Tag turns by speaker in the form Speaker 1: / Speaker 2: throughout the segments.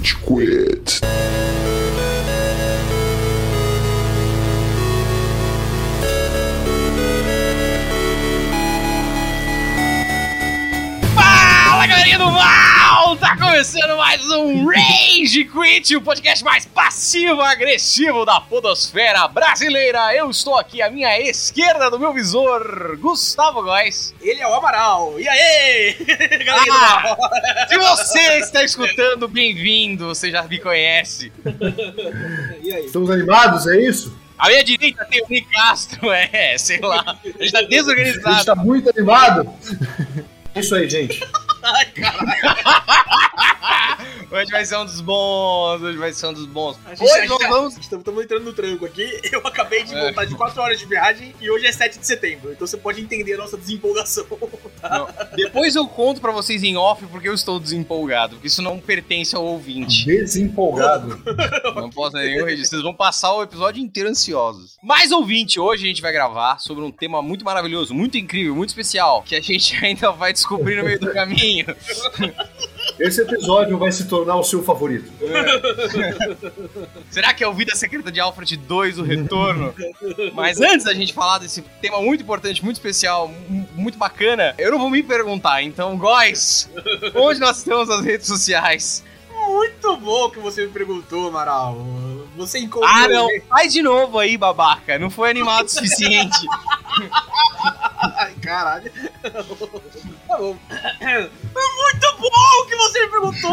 Speaker 1: Rage Quit.
Speaker 2: Fala galerinha do mal! Começando mais um Rage Quit, o podcast mais passivo-agressivo da podosfera brasileira. Eu estou aqui à minha esquerda do meu visor, Gustavo Góes.
Speaker 3: Ele é o Amaral. E aí? Galera do
Speaker 2: Ah, se você está escutando, bem-vindo, você já me conhece.
Speaker 3: E aí?
Speaker 4: Estamos animados, é isso?
Speaker 2: À minha direita tem o Nick Castro, é, sei lá, a gente tá
Speaker 4: A gente
Speaker 2: desorganizado.
Speaker 4: tá muito animado. É isso aí, gente.
Speaker 3: Ai, caralho.
Speaker 2: Hoje vai ser um dos bons, hoje vai ser um dos bons.
Speaker 3: Gente,
Speaker 2: Hoje nós
Speaker 3: tá-
Speaker 2: vamos
Speaker 3: Estamos, estamos entrando no tranco aqui. Eu acabei de
Speaker 2: É.
Speaker 3: voltar de 4 horas de viagem e hoje é 7 de setembro. Então você pode entender a nossa desempolgação.
Speaker 2: Não. Depois eu conto pra vocês em off porque eu estou desempolgado, porque isso não pertence ao ouvinte.
Speaker 4: Desempolgado.
Speaker 2: Não posso nenhum registro. Vocês vão passar o episódio inteiro ansiosos. Mas ouvinte, hoje a gente vai gravar sobre um tema muito maravilhoso, muito incrível, muito especial, que a gente ainda vai descobrir no meio do caminho.
Speaker 4: Esse episódio vai se tornar o seu favorito.
Speaker 2: Será que é o Vida Secreta de Alfred 2, o retorno? Mas antes da gente falar desse tema muito importante, muito especial, mu- muito bacana, eu não vou me perguntar. Então, Góis, onde nós estamos nas redes sociais?
Speaker 3: Muito bom que você me perguntou, Amaral. Você encontrou.
Speaker 2: Ah, não. Faz de novo aí, babaca. Não foi animado o suficiente.
Speaker 3: Ai, caralho. Tá bom. Muito bom que você me perguntou.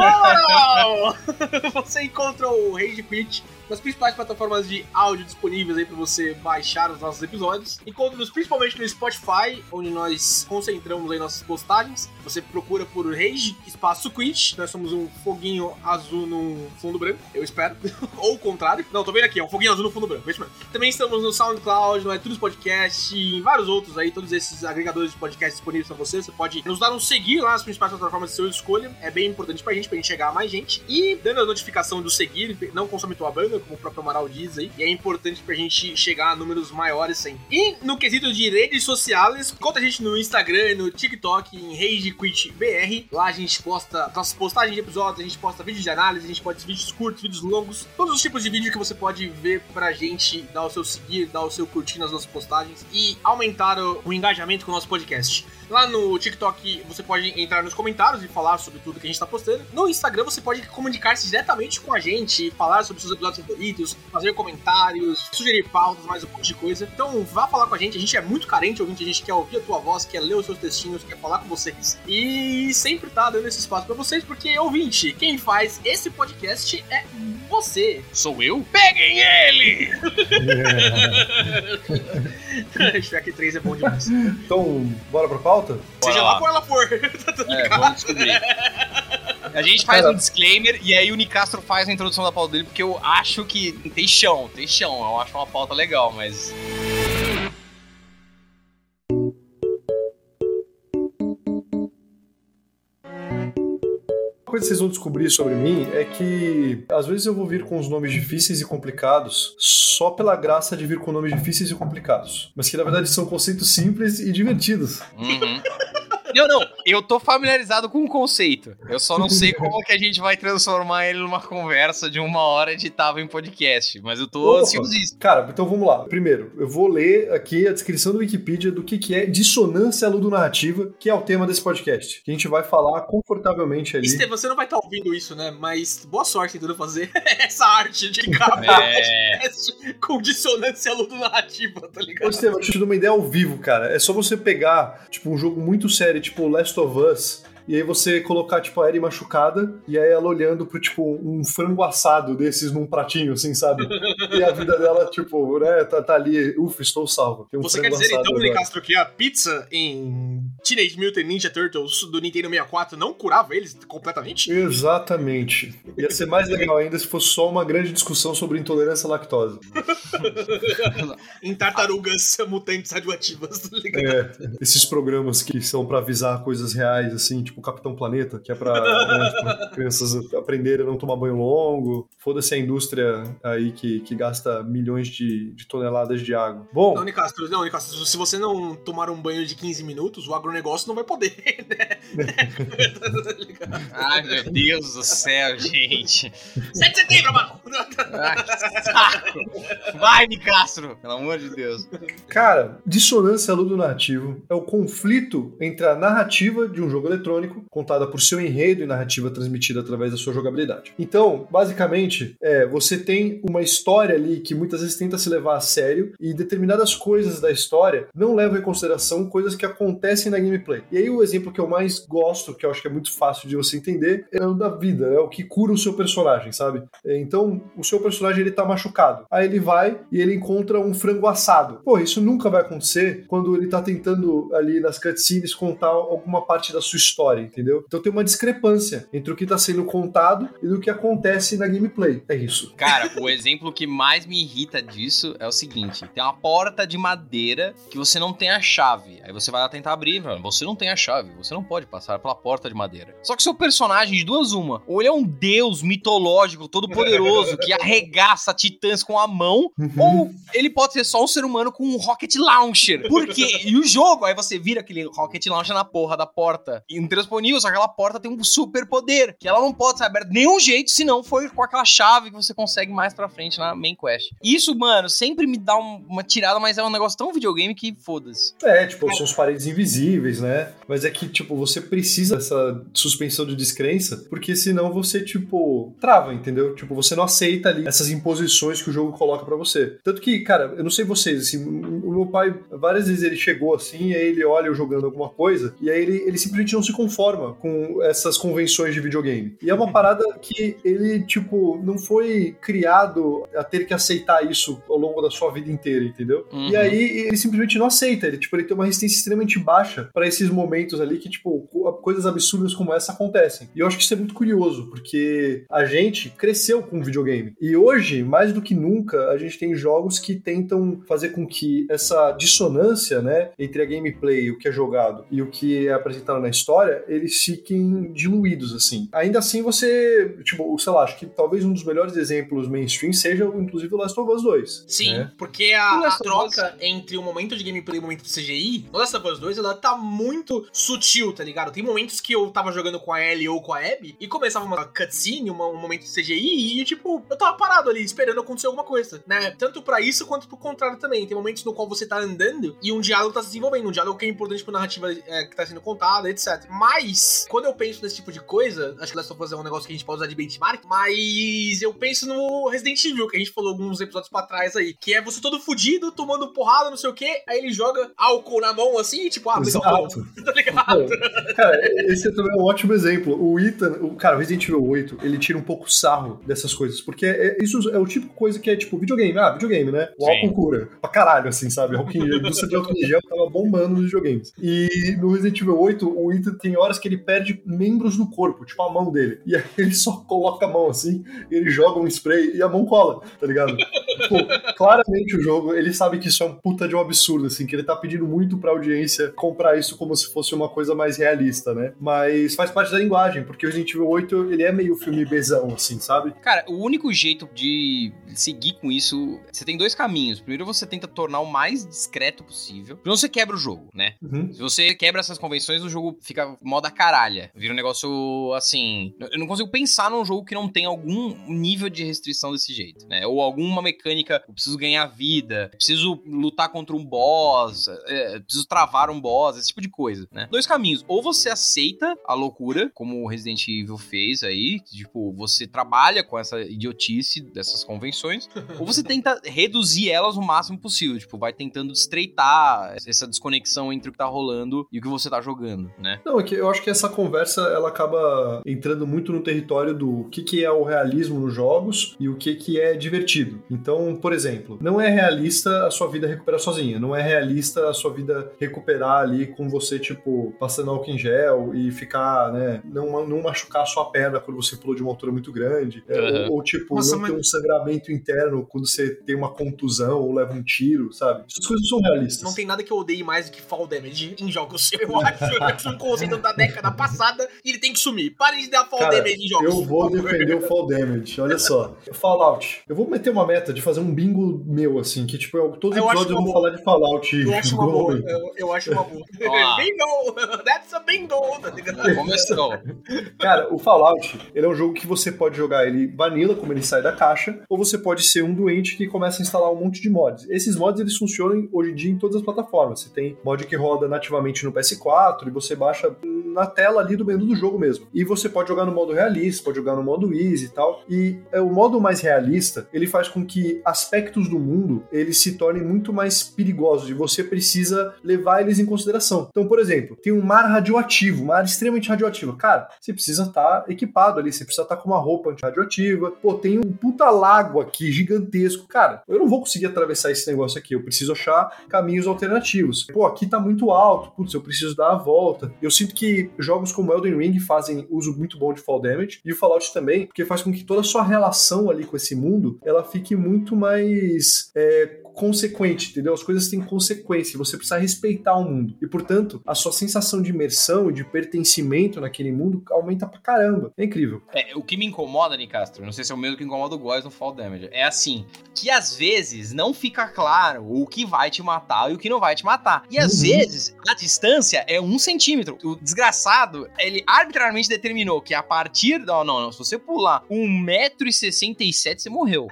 Speaker 3: Você encontra o Rage Quit nas principais plataformas de áudio disponíveis aí para você baixar os nossos episódios. Encontra-nos principalmente no Spotify, onde nós concentramos aí nossas postagens. Você procura por Rage Espaço Quit. Nós somos um foguinho azul num fundo branco, eu espero. Ou o contrário. Não, tô vendo aqui, é um foguinho azul no fundo branco. é. Também estamos no SoundCloud, no iTunes Podcast e em vários outros aí, todos esses agregadores de podcast disponíveis para você. Você pode nos dar um seguir lá nas principais plataformas de sua escolha. É bem importante pra gente, pra gente chegar a mais gente. E dando a notificação do seguir, não consome tua banda, como o próprio Amaral diz aí. E é importante pra gente chegar a números maiores sempre. E no quesito de redes sociais, conta a gente no Instagram, no TikTok, em Rage Quit BR. Lá a gente posta nossas postagens de episódios, a gente posta vídeos de análise, a gente posta vídeos curtos, vídeos longos, todos os tipos de vídeo que você pode ver pra gente dar o seu seguir, dar o seu curtir nas nossas postagens e aumentar o, o engajamento com o nosso podcast. Lá no TikTok você pode entrar nos comentários e falar sobre tudo que a gente tá postando. No Instagram você pode comunicar-se diretamente com a gente, falar sobre seus episódios favoritos, fazer comentários, sugerir pautas, mais um monte de coisa. Então vá falar com a gente, a gente é muito carente, ouvinte, a gente quer ouvir a tua voz, quer ler os seus textinhos, quer falar com vocês. E sempre tá dando esse espaço pra vocês, porque ouvinte, quem faz esse podcast é você.
Speaker 2: Sou eu? Peguem ele!
Speaker 3: Shrek 3 é bom demais.
Speaker 4: Então, bora pra pauta?
Speaker 3: Seja
Speaker 2: Bora
Speaker 3: lá
Speaker 2: lá.
Speaker 3: qual ela for.
Speaker 2: É, vamos descobrir. A gente faz
Speaker 4: Cara.
Speaker 2: um disclaimer e aí o Nicastro faz a introdução da pauta dele, porque eu acho que tem chão, tem chão. Eu acho uma pauta legal, mas.
Speaker 4: Uma coisa que vocês vão descobrir sobre mim é que às vezes eu vou vir com os nomes difíceis e complicados só pela graça de vir com nomes difíceis e complicados. Mas que na verdade são conceitos simples e divertidos.
Speaker 2: Uhum. Não, não, eu tô familiarizado com o conceito. Eu só não sei como que a gente vai transformar ele numa conversa de uma hora editável em podcast. Mas eu tô
Speaker 4: Opa.
Speaker 2: ansiosíssimo.
Speaker 4: Cara, então vamos lá. Primeiro, eu vou ler aqui a descrição do Wikipedia do que, que é dissonância ludonarrativa, que é o tema desse podcast. Que a gente vai falar confortavelmente ali.
Speaker 3: Estevam, você não vai estar ouvindo isso, né? Mas boa sorte tentando fazer essa arte de capa
Speaker 2: É.
Speaker 3: com dissonância ludonarrativa, tá
Speaker 4: Ô,
Speaker 3: ligado?
Speaker 4: Estevam, deixa eu te dar uma ideia ao vivo, cara. É só você pegar, tipo, um jogo muito sério, tipo Last of Us, e aí você colocar, tipo, a Ellie machucada, e aí ela olhando pro, tipo, um frango assado desses num pratinho, assim, sabe? E a vida dela, tipo, né, tá, tá ali, ufa, estou salvo. Um
Speaker 3: Você quer dizer então,
Speaker 4: agora.
Speaker 3: Nicastro, que a pizza em Teenage Mutant Ninja Turtles do Nintendo 64 não curava eles completamente?
Speaker 4: Exatamente. Ia ser mais legal ainda se fosse só uma grande discussão sobre intolerância à lactose.
Speaker 3: em tartarugas mutantes radioativas, tá ligado?
Speaker 4: É, esses programas que são pra avisar coisas reais, assim, tipo, tipo Capitão Planeta, que é pra né, tipo, crianças aprenderem a não tomar banho longo. Foda-se a indústria aí que, que gasta milhões de, de toneladas de água. Bom.
Speaker 3: Não, Nicastro, não, Nicastro, se você não tomar um banho de 15 minutos, o agronegócio não vai poder, né?
Speaker 2: Ai, meu Deus do céu, gente.
Speaker 3: 7 de setembro, mano!
Speaker 2: Ai, que saco. Vai, Nicastro, pelo amor de Deus.
Speaker 4: Cara, dissonância ludonarrativo é o conflito entre a narrativa de um jogo eletrônico, contada por seu enredo e narrativa transmitida através da sua jogabilidade. Então, basicamente, é, você tem uma história ali que muitas vezes tenta se levar a sério e determinadas coisas da história não levam em consideração coisas que acontecem na gameplay. E aí o exemplo que eu mais gosto, que eu acho que é muito fácil de você entender, é o da vida, é o que cura o seu personagem, sabe? É, então, o seu personagem ele tá machucado. Aí ele vai e ele encontra um frango assado. Pô, isso nunca vai acontecer quando ele tá tentando ali nas cutscenes contar alguma parte da sua história, entendeu? Então tem uma discrepância entre o que tá sendo contado e do que acontece na gameplay. É isso.
Speaker 2: Cara, o exemplo que mais me irrita disso é o seguinte: tem uma porta de madeira que você não tem a chave. Aí você vai lá tentar abrir, mano. Você não tem a chave, você não pode passar pela porta de madeira. Só que seu personagem, de duas uma, ou ele é um deus mitológico, todo poderoso, que arregaça titãs com a mão, ou ele pode ser só um ser humano com um rocket launcher. Por quê? E o jogo, aí você vira aquele rocket launcher na porra da porta. Intransponível, que aquela porta tem um super poder, que ela não pode ser aberta de nenhum jeito, se não for com aquela chave que você consegue mais pra frente na main quest. Isso, mano, sempre me dá um- uma tirada, mas é um negócio tão videogame que foda-se.
Speaker 4: É, tipo, são as paredes invisíveis, né? Mas é que, tipo, você precisa dessa suspensão de descrença, porque senão você, tipo, trava, entendeu? Tipo, você não aceita ali essas imposições que o jogo coloca pra você. Tanto que, cara, eu não sei vocês, assim, o meu pai, várias vezes ele chegou assim, e aí ele olha eu jogando alguma coisa, e aí ele, ele simplesmente não se conforma com essas convenções de videogame. E é uma parada que ele, tipo, não foi criado a ter que aceitar isso ao longo da sua vida inteira, entendeu?
Speaker 2: Uhum.
Speaker 4: E aí ele simplesmente não aceita, ele, tipo, ele tem uma resistência extremamente baixa pra esses momentos ali que, tipo, co- coisas absurdas como essa acontecem. E eu acho que isso é muito curioso, porque a gente cresceu com videogame. E hoje, mais do que nunca, a gente tem jogos que tentam fazer com que essa dissonância, né, entre a gameplay, o que é jogado e o que é apresentado na história, eles fiquem diluídos, assim. Ainda assim, você, tipo, sei lá, acho que talvez um dos melhores exemplos mainstream seja, inclusive, o Last of Us 2.
Speaker 3: Sim,
Speaker 4: né?
Speaker 3: porque a, a
Speaker 2: of Us-
Speaker 3: troca entre o momento de gameplay e o momento de CGI, no Last of Us 2, ela tá muito sutil, tá ligado? Tem momentos que eu tava jogando com a Ellie ou com a Abby e começava uma cutscene, uma- um momento de CGI e, tipo, eu tava parado ali esperando acontecer alguma coisa, né? Tanto pra isso quanto pro contrário também. Tem momentos no qual você tá andando e um diálogo tá se desenvolvendo, um diálogo que é importante pra narrativa é, que tá sendo contada, etc. Mas, quando eu penso nesse tipo de coisa, acho que Last of Us é um negócio que a gente pode usar de benchmark, mas eu penso no Resident Evil, que a gente falou alguns episódios pra trás aí, que é você todo fudido, tomando porrada, não sei o quê, aí ele joga álcool na mão assim, e tipo, ah,
Speaker 4: Exato.
Speaker 3: tá ligado?
Speaker 4: Cara, esse também é um ótimo exemplo. O Ethan, o, cara, o Resident Evil 8, ele tira um pouco sarro dessas coisas, porque é- isso é o tipo de coisa que é tipo videogame. Ah, videogame, né? O
Speaker 2: Sim.
Speaker 4: álcool cura. Pra caralho, assim, sabe? A indústria de álcool em gel tava bombando nos videogames. E no Resident Evil 8, o Ethan tem horas que ele perde membros do corpo, tipo a mão dele. E aí ele só coloca a mão assim, ele joga um spray e a mão cola, tá ligado? Pô, claramente o jogo, ele sabe que isso é um puta de um absurdo, assim, que ele tá pedindo muito pra audiência comprar isso como se fosse uma coisa mais realista, né? Mas faz parte da linguagem, porque o Resident Evil 8, ele é meio filme bezão, assim, sabe?
Speaker 2: Cara, o único jeito de seguir com isso, você tem dois caminhos. Primeiro, você tenta tornar o mais discreto possível. Primeiro, você quebra o jogo, né?
Speaker 4: Uhum.
Speaker 2: Se você quebra essas convenções, o jogo fica moda caralha. Vira um negócio assim. Eu não consigo pensar num jogo que não tem algum nível de restrição desse jeito, né? Ou alguma mecânica, eu preciso ganhar vida, preciso lutar contra um boss, é, eu preciso travar um boss, esse tipo de coisa, né? Dois caminhos. Ou você aceita a loucura, como o Resident Evil fez aí, tipo, você trabalha com essa idiotice dessas convenções, ou você tenta reduzir elas o máximo possível, tipo, vai tentando estreitar essa desconexão entre o que tá rolando e o que você tá jogando, né?
Speaker 4: Não, é que eu acho que essa conversa, ela acaba entrando muito no território do que, que é o realismo nos jogos e o que, que é divertido. Então, por exemplo, não é realista a sua vida recuperar sozinha, não é realista a sua vida recuperar ali com você, tipo, passando álcool em gel e ficar, né, não, não machucar a sua perna quando você pulou de uma altura muito grande. É,
Speaker 2: Uhum.
Speaker 4: ou, ou, tipo,
Speaker 3: Nossa,
Speaker 4: não
Speaker 3: mas-
Speaker 4: ter um sangramento interno quando você tem uma contusão ou leva um tiro, sabe? Essas coisas são realistas.
Speaker 3: Não tem nada que eu odeie mais do que fall damage em jogos. Eu acho, acho um conceito da década passada e ele tem que sumir. Parem de dar fall
Speaker 4: Cara,
Speaker 3: damage em jogos.
Speaker 4: Eu vou defender o Fall Damage. Olha só. Fallout. Eu vou meter uma meta de fazer um bingo meu, assim, que tipo, eu, todos os
Speaker 3: Eu acho
Speaker 4: episódios eu vou
Speaker 3: boa.
Speaker 4: falar de Fallout.
Speaker 3: Eu acho uma boa. Eu, eu acho uma boa. Bingo! That's a bingo! Tá ligado?
Speaker 2: Começou.
Speaker 4: Cara, o Fallout, ele é um jogo que você pode jogar ele vanilla, como ele sai da caixa, ou você pode ser um doente que começa a instalar um monte de mods. Esses mods, eles funcionam hoje em dia em todas as plataformas. Você tem mod que roda nativamente no PS4 e você baixa na tela ali do menu do jogo mesmo. E você pode jogar no modo realista, pode jogar no modo easy e tal. E é, o modo mais realista, ele faz com que aspectos do mundo, eles se tornem muito mais perigosos e você precisa levar eles em consideração. Então, por exemplo, tem um mar radioativo, um mar extremamente radioativo. Cara, você precisa estar equipado ali, você precisa estar com uma roupa antirradioativa. Pô, tem um puta lago aqui gigantesco. Cara, eu não vou conseguir atravessar esse negócio aqui, eu preciso achar caminhos alternativos. Pô, aqui tá muito alto, putz, eu preciso dar a volta. Eu sinto que jogos como Elden Ring fazem uso muito bom de fall damage e o Fallout também, porque faz com que toda a sua relação ali com esse mundo, ela fique muito mais é, consequente, entendeu? As coisas têm consequência, você precisa respeitar o mundo. E, portanto, a sua sensação de imersão e de pertencimento naquele mundo aumenta pra caramba. É incrível.
Speaker 2: É, o que me incomoda, Nicastro, não sei se é o mesmo que incomoda o Góis no Fall Damage, é assim, que às vezes não fica claro o que vai te matar e o que não vai te matar. E às
Speaker 4: Uhum.
Speaker 2: vezes a distância é um centímetro. O desgraçado, ele arbitrariamente determinou que a partir da. Não, não, se você pular 1,67m, você morreu.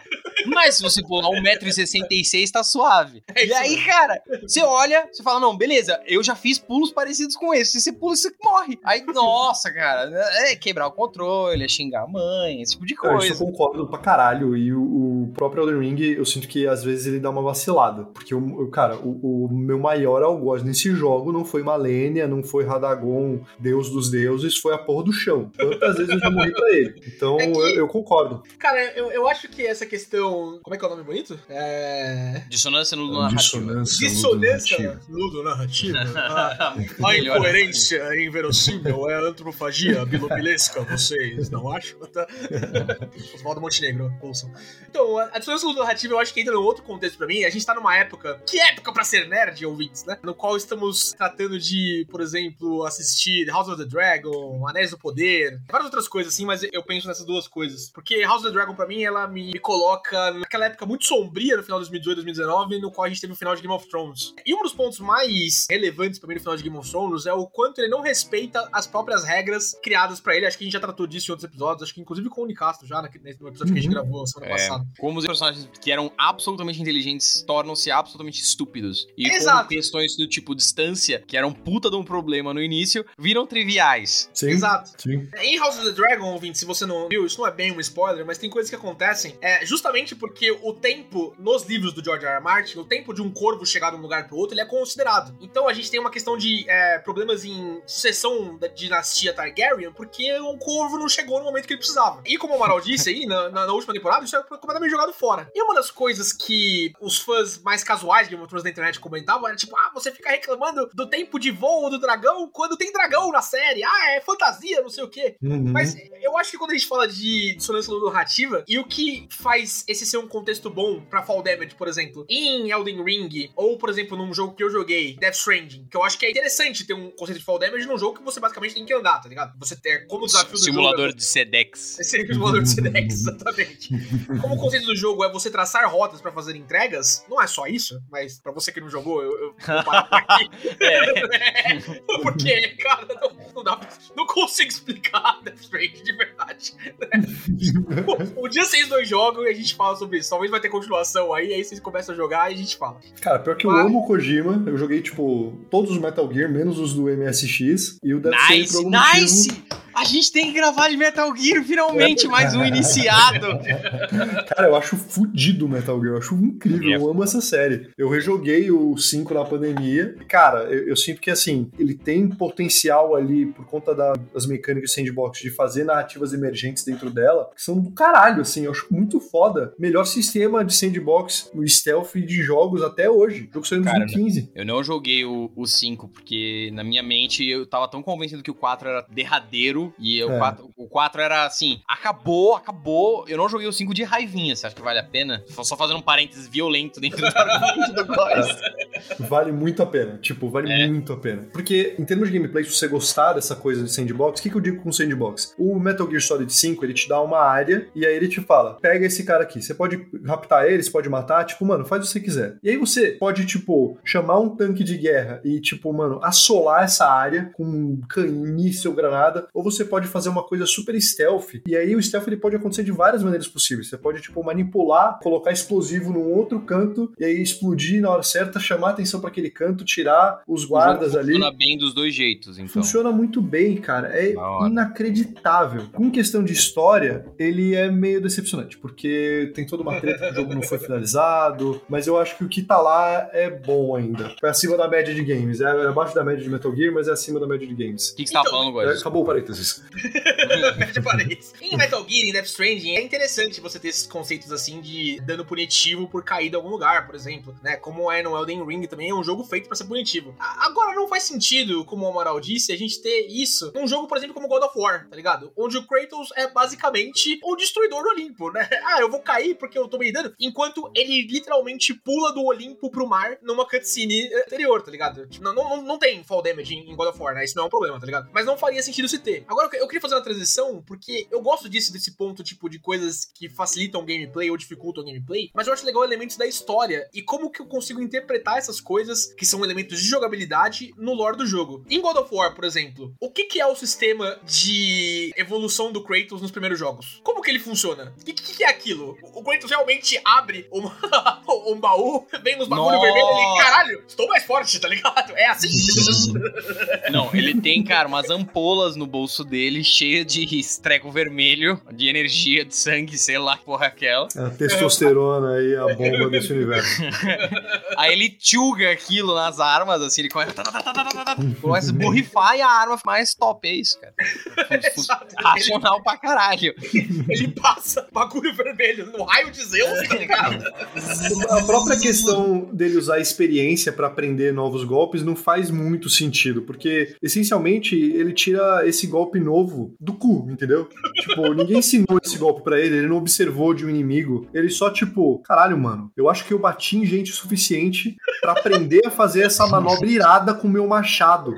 Speaker 2: Mas se você pular 1,66m, tá suave.
Speaker 3: É
Speaker 2: E aí,
Speaker 3: mesmo.
Speaker 2: cara, você olha, você fala, não, beleza, eu já fiz pulos parecidos com esse. Se você pula, você morre. Aí, nossa, cara, é quebrar o controle, é xingar a mãe, esse tipo de
Speaker 4: isso eu
Speaker 2: coisa.
Speaker 4: concordo pra caralho. E o, o próprio Elden Ring, eu sinto que às vezes ele dá uma vacilada. Porque, o, o- cara, o, o meu maior algoz nesse jogo não foi Malenia, não foi Radagon, Deus dos deuses, foi a porra do chão. Quantas vezes eu já morri pra ele? Então
Speaker 3: É que-
Speaker 4: eu, eu concordo.
Speaker 3: Cara, eu, eu acho que essa questão. Como é que é o nome bonito? É.
Speaker 2: Dissonância no narrativa.
Speaker 3: Dissonância ludo-narrativa. A, a incoerência inverossímil é a antrofagia bilobilesca, vocês não acham? Tá? Oswaldo Montenegro, ouçam. Então, a a dissonância ludo-narrativa eu acho que entra num outro contexto pra mim. A gente tá numa época. Que época pra ser nerd, ouvintes, né? No qual estamos tratando de, por exemplo, assistir House of the Dragon, Anéis do Poder, várias outras coisas assim, mas eu penso nessas duas coisas. Porque House of the Dragon, pra mim, ela me, me coloca naquela época muito sombria no final de 2018, 2019, no qual a gente teve o final de Game of Thrones. E um dos pontos mais relevantes pra mim no final de Game of Thrones é o quanto ele não respeita as próprias regras criadas pra ele. Acho que a gente já tratou disso em outros episódios, acho que inclusive com o Nicastro já, no episódio que a gente
Speaker 4: Uhum.
Speaker 3: gravou semana
Speaker 2: É,
Speaker 3: passada.
Speaker 2: como os personagens que eram absolutamente inteligentes tornam-se absolutamente estúpidos. E
Speaker 3: Exato.
Speaker 2: questões do tipo distância, que eram puta de um problema no início, viram triviais.
Speaker 4: Sim.
Speaker 3: Exato.
Speaker 4: Sim.
Speaker 3: Em House of the Dragon, ouvinte, se você não viu, isso não é bem um spoiler, mas tem coisas que acontecem é, justamente porque o tempo, nos livros do George R. R. Martin, o tempo de um corvo chegar de um lugar pro outro, ele é considerado. Então a gente tem uma questão de é, problemas em sucessão da dinastia Targaryen, porque o corvo não chegou no momento que ele precisava. E como o Amaral disse aí, na, na- na última temporada, isso é completamente jogado fora. E uma das coisas que os fãs mais casuais de Game Thrones da internet comentavam era tipo, ah, você fica reclamando do tempo de voo do dragão quando tem dragão na série. Ah, é fantasia, não sei o quê.
Speaker 4: Uhum.
Speaker 3: Mas eu acho que quando a gente fala de dissonância narrativa, e o que faz esse ser um contexto bom pra Fall Damage, por exemplo, em Elden Ring, ou por exemplo, num jogo que eu joguei, Death Stranding, que eu acho que é interessante ter um conceito de Fall Damage num jogo que você basicamente tem que andar, tá ligado? Você ter como desafio do
Speaker 2: Simulador
Speaker 3: jogo.
Speaker 2: de Sedex.
Speaker 3: É sempre o simulador de Sedex, exatamente. Como o conceito do jogo é você traçar rotas pra fazer entregas, não é só isso, mas pra você que não jogou, eu, eu vou parar por aqui.
Speaker 2: É.
Speaker 3: Porque, cara, não, não dá pra- Não consigo explicar Death Stranding de verdade. Um dia vocês dois jogam e a gente fala sobre isso. Talvez vai ter continuação aí, aí vocês começam a jogar e a gente fala.
Speaker 4: Cara, pior que eu amo o Kojima. Eu joguei, tipo, todos os Metal Gear, menos os do MSX. E o por
Speaker 2: Nice,
Speaker 4: algum
Speaker 2: nice!
Speaker 4: motivo,
Speaker 2: A gente tem que gravar de Metal Gear, finalmente, mais um iniciado.
Speaker 4: Cara, eu acho fudido o Metal Gear, eu acho incrível, eu amo essa série. Eu rejoguei o 5 na pandemia. Cara, eu, eu sinto que assim, ele tem potencial ali por conta da, das mecânicas de sandbox de fazer narrativas emergentes dentro dela, que são do caralho, assim, eu acho muito foda. Melhor sistema de sandbox, o stealth de jogos até hoje. O jogo saiu em
Speaker 2: Cara,
Speaker 4: 2015.
Speaker 2: Eu não joguei o, o 5, porque na minha mente eu tava tão convencido que o 4 era derradeiro e o,
Speaker 4: É.
Speaker 2: 4, o 4 era assim, acabou, acabou. Eu não joguei o 5 de raivinha, você acha que vale a pena? Só fazendo um parênteses violento dentro do argumento do coisa.
Speaker 4: Vale muito a pena. Tipo, vale
Speaker 2: É.
Speaker 4: muito a pena. Porque, em termos de gameplay, se você gostar dessa coisa de sandbox, o que, que eu digo com sandbox? O Metal Gear Solid 5, ele te dá uma área e aí ele te fala: pega esse cara aqui. Você pode raptar ele, você pode matar, tipo, mano, faz o que você quiser. E aí você pode, tipo, chamar um tanque de guerra e, tipo, mano, assolar essa área com um míssil, granada, ou você pode fazer uma coisa super stealth. E aí o stealth ele pode acontecer de várias maneiras possíveis. Você pode, tipo, manipular, colocar explosivo num outro canto e aí explodir na hora certa, chamar atenção pra aquele canto, tirar os guardas ali.
Speaker 2: Funciona bem dos dois jeitos, então.
Speaker 4: Funciona muito bem, cara. É inacreditável. Com questão de história, ele é meio decepcionante, porque tem toda uma treta que o jogo não foi finalizado, mas eu acho que o que tá lá é bom ainda. É acima da média de games. É abaixo da média de Metal Gear, mas é acima da média de games.
Speaker 2: O que, que você
Speaker 3: Então,
Speaker 2: falando,
Speaker 4: É,
Speaker 2: Góis?
Speaker 4: Acabou o parênteses.
Speaker 3: Em Metal Gear, em Death Stranding, é interessante você ter esses conceitos assim de dano punitivo por cair de algum lugar, por exemplo, né? Como é no Elden Ring também, é um jogo feito pra ser punitivo. Agora, não faz sentido, como o Amaral disse, a gente ter isso num jogo, por exemplo, como God of War, tá ligado? Onde o Kratos é basicamente o destruidor do Olimpo, né? Ah, eu vou cair porque eu tomei dano, enquanto ele literalmente pula do Olimpo pro mar numa cutscene anterior, tá ligado? Tipo, Não, não, não tem fall damage em God of War, né? Isso não é um problema, tá ligado? Mas não faria sentido se ter. Agora, eu que- eu queria fazer uma transição, porque eu gosto disso, desse ponto, tipo, de coisas que facilitam o gameplay ou dificultam o gameplay, mas eu acho legal elementos da história e como que eu consigo interpretar essas coisas que são elementos de jogabilidade no lore do jogo. Em God of War, por exemplo, o que que é o sistema de evolução do Kratos nos primeiros jogos? Como que ele funciona? O que, que que é aquilo? O Kratos realmente abre um, um baú, vem nos bagulho
Speaker 2: Nossa.
Speaker 3: vermelho e ele, caralho, estou mais forte, tá ligado? É assim.
Speaker 2: Não, ele tem, cara, umas ampolas no bolso dele, cheia de treco vermelho, de energia, de sangue, sei lá que porra é aquela.
Speaker 4: É a testosterona aí, a bomba desse universo.
Speaker 2: Aí ele tchuga aquilo nas armas, assim, ele começa, começa a borrifar e a arma fica mais top, é isso, cara. Racional pra caralho.
Speaker 3: Ele passa bagulho vermelho no raio de Zeus, tá ligado?
Speaker 4: A própria questão dele usar a experiência pra aprender novos golpes não faz muito sentido, porque essencialmente ele tira esse golpe novo do cu, entendeu? Tipo, ninguém ensinou esse golpe pra ele, ele não observou de um inimigo, ele só tipo, caralho, mano, eu acho que eu bati em gente o suficiente pra aprender a fazer essa manobra irada com o meu machado.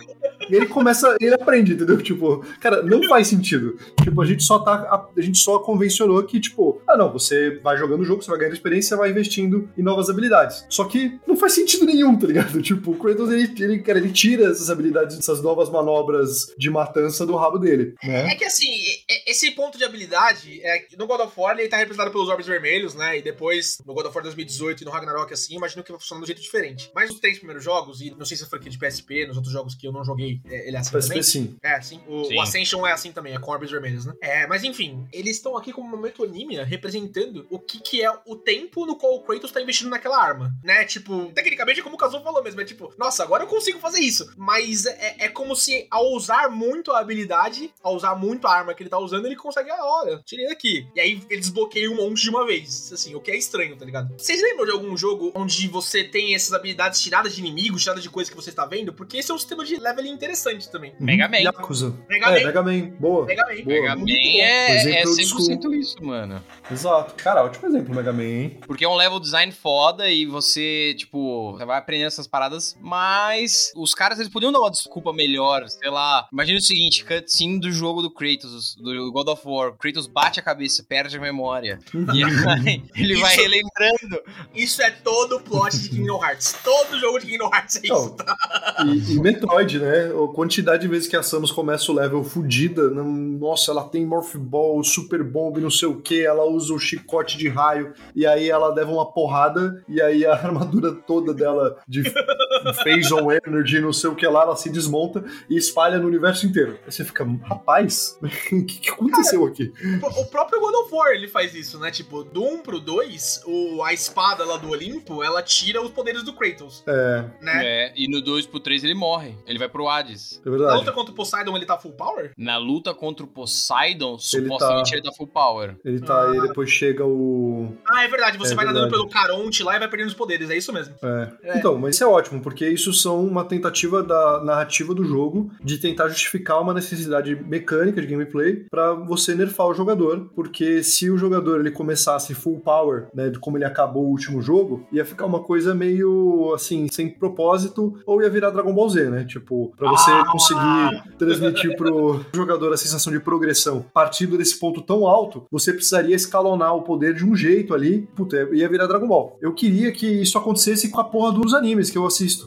Speaker 4: E ele começa, ele aprende, entendeu? Tipo, cara, não faz sentido. Tipo, a gente só tá. A, a gente só convencionou que, tipo, ah, não, você vai jogando o jogo, você vai ganhando experiência, você vai investindo em novas habilidades. Só que não faz sentido nenhum, tá ligado? Tipo, o Kratos, ele, ele, cara, ele tira essas habilidades, essas novas manobras de matança do rabo dele, né?
Speaker 3: É que assim, e- e- esse ponto de habilidade, é, no God of War ele tá representado pelos orbes vermelhos, né? E depois, no God of War 2018 e no Ragnarok, assim, imagino que vai funcionar de um jeito diferente. Mas os três primeiros jogos, e não sei se foi aqui de PSP, nos outros jogos que eu não joguei, é, ele é assim
Speaker 4: PSP
Speaker 3: também.
Speaker 4: sim.
Speaker 3: É, sim. O,
Speaker 2: Sim.
Speaker 3: o Ascension é assim também, é com orbes vermelhos, né? É, mas enfim, eles estão aqui como uma metonímia representando o que, que é o tempo no qual o Kratos tá investindo naquela arma, né? Tipo, tecnicamente é como o Kazuo falou mesmo, é tipo, nossa, agora eu consigo fazer isso. Mas é, é como se ao usar muito a habilidade, ao usar muito a arma que ele tá usando, ele consegue, ah, olha, tirei daqui. E aí ele desbloqueia um monte de uma vez, assim, o que é estranho, tá ligado? Vocês lembram de algum jogo onde você tem essas habilidades tiradas de inimigos, tiradas de coisas que você está vendo? Porque esse é um sistema de leveling interessante também.
Speaker 2: Mega Man.
Speaker 4: Yakuza.
Speaker 3: Mega
Speaker 4: é,
Speaker 3: Man.
Speaker 4: Mega Man. Boa.
Speaker 3: Mega Man.
Speaker 4: Boa.
Speaker 2: Mega Man é, é
Speaker 4: Exemplo
Speaker 2: 100% isso, mano.
Speaker 4: Exato. Cara, ótimo exemplo, Mega Man, hein?
Speaker 2: Porque é um level design foda e você, tipo, você vai aprendendo essas paradas, mas os caras, eles podiam dar uma desculpa melhor, sei lá. Imagina o seguinte, cutscene do jogo do Kratos, do God of War. Kratos bate a cabeça, perde a memória. E aí ele vai
Speaker 3: Isso-
Speaker 2: relembrando.
Speaker 3: Isso é todo o plot de Kingdom Hearts. Todo jogo de Kingdom Hearts é isso.
Speaker 4: Não, e, e Metroid, né? A quantidade de vezes que a Samus começa o level fudida, não- nossa, ela tem Morph Ball, Super Bomb, não sei o que, ela usa o chicote de raio, e aí ela leva uma porrada, e aí a armadura toda dela de Phase on Energy, não sei o que lá, ela se desmonta e espalha no universo inteiro. Aí você fica, rapaz, o que, que aconteceu aqui?
Speaker 3: O próprio God of War, ele faz isso, né? Tipo, do 1 pro 2, o, a espada lá do Olimpo, ela tira os poderes do Kratos,
Speaker 4: É,
Speaker 3: né?
Speaker 2: É, e no 2 pro 3 ele morre. Ele vai pro Hades.
Speaker 4: é
Speaker 3: Na
Speaker 4: verdade.
Speaker 3: luta contra o Poseidon, ele tá full power?
Speaker 2: Na luta contra o Poseidon,
Speaker 4: Ele
Speaker 2: supostamente
Speaker 4: tá-
Speaker 2: ele tá full power.
Speaker 4: Ele tá aí, depois chega o.
Speaker 3: Ah, é verdade. Você
Speaker 4: É
Speaker 3: vai nadando
Speaker 4: verdade.
Speaker 3: pelo Caronte lá e vai perdendo os poderes, é isso mesmo.
Speaker 4: É.
Speaker 3: É.
Speaker 4: Então, mas isso é ótimo, porque isso são uma tentativa da narrativa do jogo de tentar justificar uma necessidade mecânica de gameplay pra você nerfar o jogador, porque se o jogador ele começasse full power, né, de como ele acabou o último jogo, ia ficar uma coisa meio assim, sem propósito, ou ia virar Dragon Ball Z, né? Tipo, pra você
Speaker 3: Ah!
Speaker 4: conseguir transmitir pro jogador a sensação de progressão partindo desse ponto tão alto, você precisaria escalonar o poder de um jeito ali, puta, ia virar Dragon Ball. Eu queria que isso acontecesse com a porra dos animes que eu assisto.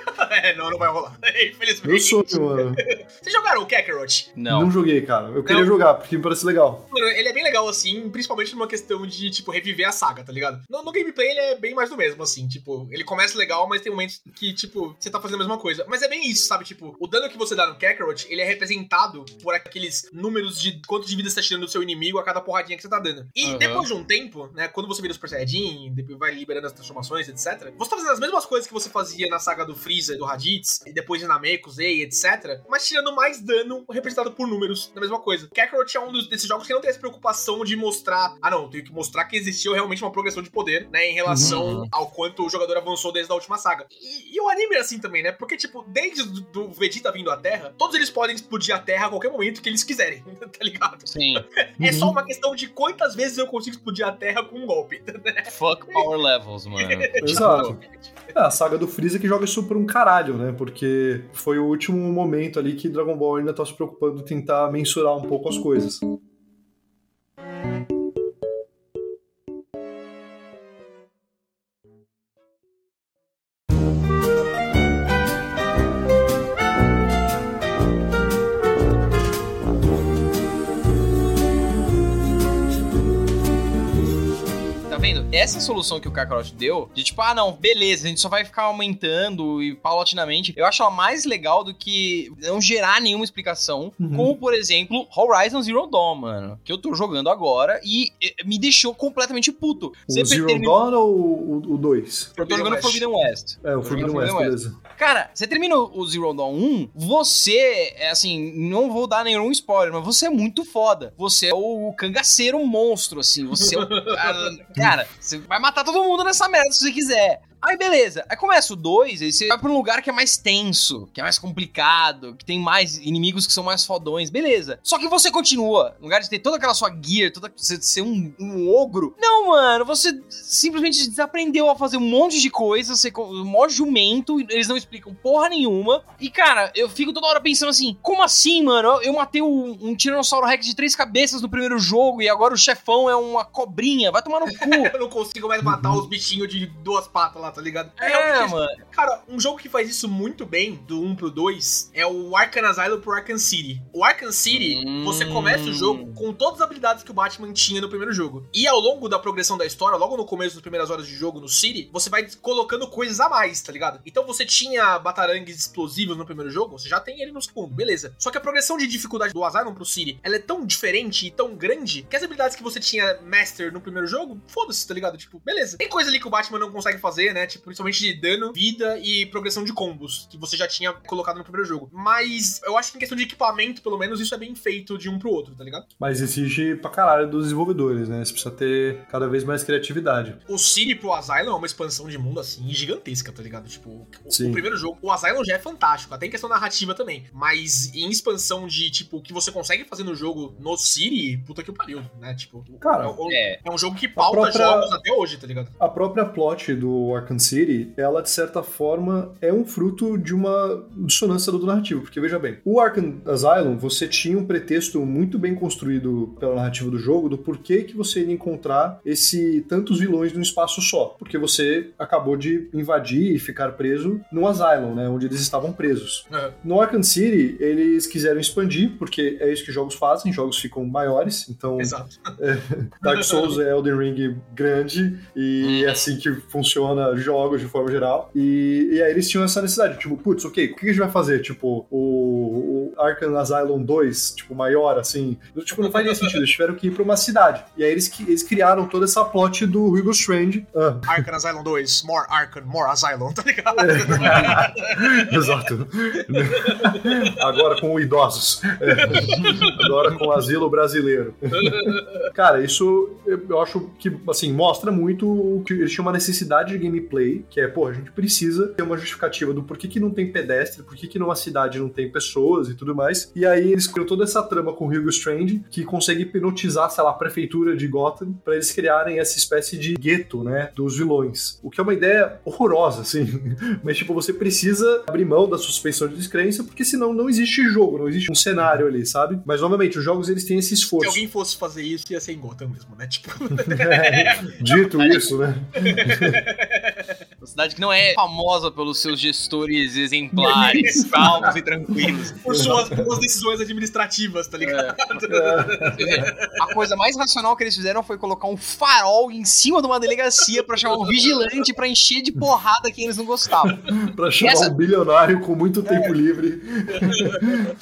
Speaker 3: é, não, não vai rolar.
Speaker 4: Meu
Speaker 3: Infelizmente.
Speaker 4: sonho, mano.
Speaker 3: Vocês jogaram o Kakarot?
Speaker 2: Não.
Speaker 4: Não joguei, cara. Eu queria
Speaker 3: Não.
Speaker 4: jogar, porque me parece legal.
Speaker 3: Mano, ele é bem legal, assim, principalmente numa questão de, tipo, reviver a saga, tá ligado? No, no gameplay ele é bem mais do mesmo, assim, tipo, ele começa legal, mas tem momentos que, tipo, você tá fazendo a mesma coisa. Mas é bem isso, sabe? Tipo, o dano que você dá no Kakarot, ele é representado por aqueles números de quanto de vida você tá tirando do seu inimigo a cada porradinha que você tá dando. E
Speaker 2: Aham.
Speaker 3: depois de um tempo, né, quando você vira o Super Saiyajin, depois vai liberando as transformações, etc., você tá fazendo as mesmas coisas que você fazia na saga do Freeza do Raditz, e depois de Nameku, Zei, etc., mas tirando mais dano representado por números da mesma coisa. Kakarot é um dos- desses jogos que não tem essa preocupação de mostrar, ah não, tenho que mostrar que existiu realmente uma progressão de poder, né, em relação
Speaker 2: Uhum.
Speaker 3: ao quanto o jogador avançou desde a última saga. E, e o anime é assim também, né, porque, tipo, desde do, do Vegeta vindo à Terra, todos eles podem explodir a Terra a qualquer momento que eles quiserem, tá ligado?
Speaker 2: Sim.
Speaker 3: É só
Speaker 4: Uhum.
Speaker 3: uma questão de quantas vezes eu consigo explodir a Terra com um golpe.
Speaker 2: Fuck power levels, mano.
Speaker 4: Exato. É, a saga do Freeza que joga isso por um caralho, né? Porque foi o último momento ali que Dragon Ball ainda tá se preocupando em tentar mensurar um pouco as coisas.
Speaker 2: Vendo? Essa solução que o Kakarot deu, de tipo, ah, não, beleza, a gente só vai ficar aumentando e paulatinamente, eu acho ela mais legal do que não gerar nenhuma explicação,
Speaker 4: Uhum.
Speaker 2: como, por exemplo, Horizon Zero Dawn, mano, que eu tô jogando agora e me deixou completamente puto.
Speaker 4: O Zero
Speaker 2: termina-
Speaker 4: Dawn ou o 2?
Speaker 2: Eu tô jogando
Speaker 3: West.
Speaker 2: Forbidden West.
Speaker 4: É, o Forbidden West,
Speaker 2: Forbidden
Speaker 4: beleza.
Speaker 2: Cara, você termina o Zero Dawn 1, você, é assim, não vou dar nenhum spoiler, mas você é muito foda. Você é o cangaceiro monstro, assim. Você é o. cara, você vai matar todo mundo nessa merda se você quiser. Aí beleza, aí começa o 2, aí você vai pra um lugar que é mais tenso, que é mais complicado, que tem mais inimigos que são mais fodões, beleza. Só que você continua, no lugar de ter toda aquela sua gear, toda você ser um, um ogro. Não, mano, você simplesmente desaprendeu a fazer um monte de coisa, você um mó jumento, eles não explicam porra nenhuma. E cara, eu fico toda hora pensando assim, como assim, mano? Eu, eu matei um, um Tiranossauro Rex de três cabeças no primeiro jogo e agora o chefão é uma cobrinha, vai tomar no cu.
Speaker 3: Eu não consigo mais matar os bichinhos de duas patas lá, tá ligado?
Speaker 2: É,
Speaker 3: realmente
Speaker 2: mano.
Speaker 3: Cara, um jogo que faz isso muito bem, do 1 pro 2, é o Arkham Asylum pro Arkham City. O Arkham City,
Speaker 2: Hum.
Speaker 3: você começa o jogo com todas as habilidades que o Batman tinha no primeiro jogo. E ao longo da progressão da história, logo no começo das primeiras horas de jogo no City, você vai colocando coisas a mais, tá ligado? Então você tinha batarangues explosivos no primeiro jogo, você já tem ele no segundo, beleza. Só que a progressão de dificuldade do Asylum pro City, ela é tão diferente e tão grande, que as habilidades que você tinha Master no primeiro jogo, foda-se, tá ligado? Tipo, beleza. Tem coisa ali que o Batman não consegue fazer, né? Tipo, principalmente de dano, vida e progressão de combos, que você já tinha colocado no primeiro jogo. Mas eu acho que em questão de equipamento, pelo menos, isso é bem feito de um pro outro, tá ligado?
Speaker 4: Mas exige pra caralho dos desenvolvedores, né? Você precisa ter cada vez mais criatividade.
Speaker 3: O City pro Asylum é uma expansão de mundo, assim, gigantesca, tá ligado? Tipo, o, o primeiro jogo, o Asylum já é fantástico, até em questão narrativa também. Mas em expansão de, tipo, o que você consegue fazer no jogo no City, puta que pariu, né? Tipo,
Speaker 4: Cara,
Speaker 3: é, um-
Speaker 2: É.
Speaker 3: é um jogo que pauta
Speaker 4: própria-
Speaker 3: jogos até hoje, tá ligado?
Speaker 4: A própria plot do Arkham City, ela de certa forma é um fruto de uma dissonância do narrativo, porque veja bem, o Arkham Asylum, você tinha um pretexto muito bem construído pela narrativa do jogo do porquê que você ia encontrar esse tantos vilões num espaço só, porque você acabou de invadir e ficar preso no Asylum, né, onde eles estavam presos.
Speaker 3: Aham.
Speaker 4: No Arkham City, eles quiseram expandir, porque é isso que jogos fazem, jogos ficam maiores, então
Speaker 3: Exato.
Speaker 4: Dark Souls é Elden Ring grande e
Speaker 2: Uhum.
Speaker 4: é assim que funciona jogos de forma geral. E, e aí eles tinham essa necessidade, tipo, putz, ok, o que a gente vai fazer? Tipo, o, o Arkham Asylum 2, tipo, maior, assim. Tipo, não faz nem sentido. Eles tiveram que ir pra uma cidade. E aí eles, eles criaram toda essa plot do Hugo Strange.
Speaker 3: Ah. Arkham Asylum 2, more Arkham, more Asylum, tá ligado?
Speaker 4: É. Exato. Agora com idosos. É. Agora com asilo brasileiro. Cara, isso eu acho que, assim, mostra muito que eles tinham uma necessidade de gameplay, que é, pô, a gente precisa ter uma justificativa do porquê que não tem pedestre, porquê que numa cidade não tem pessoas e tudo mais. E aí eles criam toda essa trama com o Hugo Strange, que consegue hipnotizar, sei lá, a prefeitura de Gotham, para eles criarem essa espécie de gueto, né, dos vilões. O que é uma ideia horrorosa, assim. Mas, tipo, você precisa abrir mão da suspensão de descrença, porque senão não existe jogo, não existe um cenário ali, sabe? Mas, novamente, os jogos eles têm esse esforço.
Speaker 3: Se alguém fosse fazer isso, ia ser em Gotham mesmo, né? Tipo.
Speaker 4: É, dito isso, né?
Speaker 2: Cidade que não é famosa pelos seus gestores exemplares, calmos e tranquilos.
Speaker 3: Por suas boas decisões administrativas, tá ligado?
Speaker 2: É. A coisa mais racional que eles fizeram foi colocar um farol em cima de uma delegacia pra chamar um vigilante pra encher de porrada quem eles não gostavam.
Speaker 4: pra chamar Essa... um bilionário com muito tempo é. livre.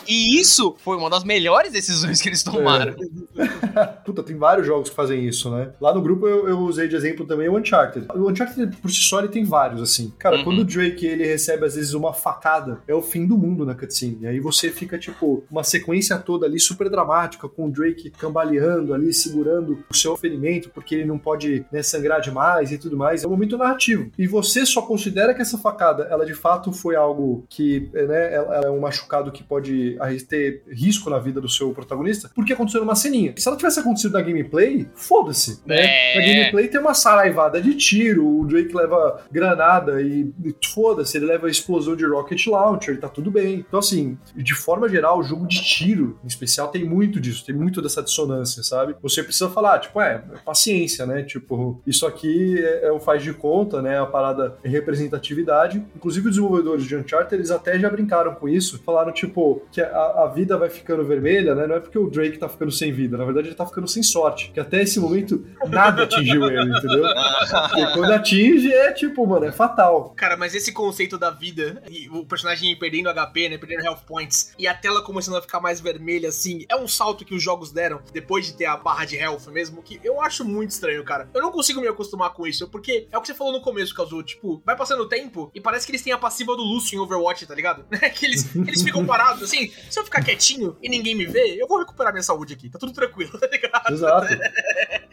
Speaker 2: E isso foi uma das melhores decisões que eles tomaram.
Speaker 4: É. Puta, tem vários jogos que fazem isso, né? Lá no grupo eu, eu usei de exemplo também o Uncharted. O Uncharted, por si só, ele tem vários, assim. Cara, uhum. quando o Drake ele recebe às vezes uma facada, é o fim do mundo na cutscene. E aí você fica, tipo, uma sequência toda ali super dramática, com o Drake cambaleando ali, segurando o seu ferimento, porque ele não pode né, sangrar demais e tudo mais. É um momento narrativo. E você só considera que essa facada, ela de fato foi algo que, né, ela é um machucado que pode ter risco na vida do seu protagonista, porque aconteceu numa ceninha. Se ela tivesse acontecido na gameplay, foda-se. Né? É... Na gameplay tem uma saraivada de tiro, o Drake leva granada e, e foda-se, ele leva a explosão de rocket launcher, tá tudo bem. Então, assim, de forma geral, o jogo de tiro, em especial, tem muito disso, tem muito dessa dissonância, sabe? Você precisa falar, tipo, é, paciência, né? Tipo, isso aqui é, é o faz de conta, né? A parada é representatividade. Inclusive, os desenvolvedores de Uncharted, eles até já brincaram com isso, falaram, tipo, que a, a vida vai ficando vermelha, né? Não é porque o Drake tá ficando sem vida, na verdade, ele tá ficando sem sorte, que até esse momento nada atingiu ele, entendeu? Porque quando atinge, é tipo, mano, é fatal.
Speaker 3: Cara, mas esse conceito da vida, e o personagem perdendo HP, né, perdendo health points, e a tela começando a ficar mais vermelha, assim, é um salto que os jogos deram depois de ter a barra de health mesmo, que eu acho muito estranho, cara. Eu não consigo me acostumar com isso, porque é o que você falou no começo, Kazu, tipo, vai passando o tempo e parece que eles têm a passiva do Lúcio em Overwatch, tá ligado? que eles, eles ficam parados, assim, se eu ficar quietinho e ninguém me vê, eu vou recuperar minha saúde aqui, tá tudo tranquilo, tá ligado?
Speaker 4: Exato.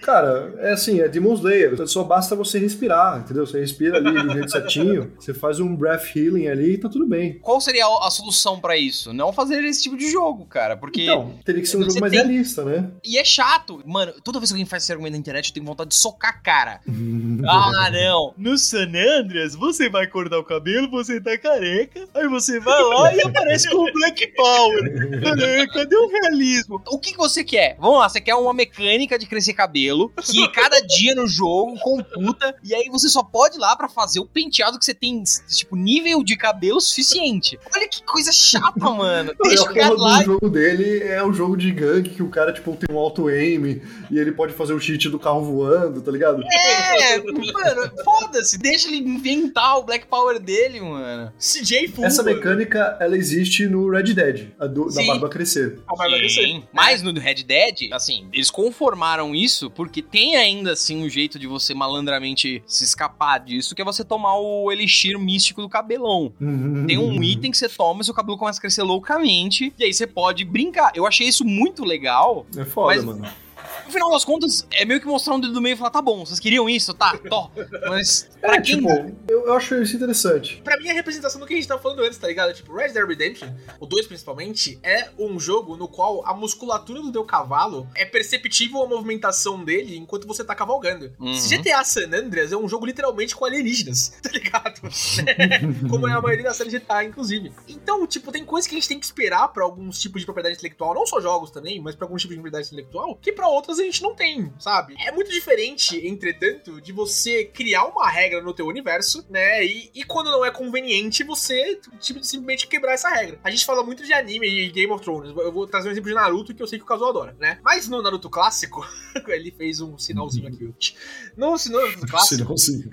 Speaker 4: Cara, é assim, é Demon Slayer, só basta você respirar, entendeu? Você respira ali do jeito certinho, você faz um breath healing ali e tá tudo bem.
Speaker 2: Qual seria a, a solução para isso? Não fazer esse tipo de jogo, cara, porque...
Speaker 4: Então, teria que ser um jogo mais tem... realista, né?
Speaker 2: E é chato. Mano, toda vez que alguém faz esse argumento na internet, eu tenho vontade de socar a cara. ah, não. No San Andreas, você vai cortar o cabelo, você tá careca, aí você vai lá e aparece com o Black Power. Cadê o realismo? O que você quer? Vamos lá, você quer uma mecânica de crescer cabelo, que cada dia no jogo computa, e aí você só pode ir lá para fazer o penteado que você tem, tipo, nível de cabelo suficiente. Olha que coisa chata, mano. Deixa
Speaker 4: o cara lá. O jogo dele é o jogo de gangue que o cara, tipo, tem um auto-aim e ele pode fazer o cheat do carro voando, tá ligado?
Speaker 2: É, mano, foda-se. Deixa ele inventar o Black Power dele, mano.
Speaker 3: CJ Full,
Speaker 4: Essa mecânica, ela existe no Red Dead, a do, da barba crescer.
Speaker 3: A barba crescer.
Speaker 2: Mas no Red Dead, assim, eles conformaram isso porque tem ainda, assim, um jeito de você malandramente se escapar disso, que é você tomar o elixir místico do cabelão.
Speaker 4: Uhum.
Speaker 2: Tem um item que você toma e seu cabelo começa a crescer loucamente, e aí você pode brincar. Eu achei isso muito legal.
Speaker 4: É foda, mas... mano
Speaker 2: no final das contas, é meio que mostrar um dedo do meio e falar, tá bom, vocês queriam isso, tá, tó. Mas, pra
Speaker 4: é,
Speaker 2: quem...
Speaker 4: Tipo, eu, eu, acho isso interessante.
Speaker 3: Pra mim, é a representação do que a gente tava falando antes, tá ligado? Tipo, Red Dead Redemption, o 2 principalmente, é um jogo no qual a musculatura do teu cavalo é perceptível a movimentação dele enquanto você tá cavalgando. Uhum. GTA San Andreas é um jogo literalmente com alienígenas, tá ligado? Como é a maioria da série GTA, inclusive. Então, tipo, tem coisas que a gente tem que esperar pra alguns tipos de propriedade intelectual, não só jogos também, mas pra alguns tipos de propriedade intelectual, que pra outras a gente não tem, sabe? É muito diferente, entretanto, de você criar uma regra no teu universo, né? E, e quando não é conveniente, você tipo, simplesmente quebrar essa regra. A gente fala muito de anime e Game of Thrones. Eu vou trazer um exemplo de Naruto que eu sei que o Kazuo adora, né? Mas no Naruto clássico, ele fez um sinalzinho aqui. No, no Naruto clássico. Sinalzinho.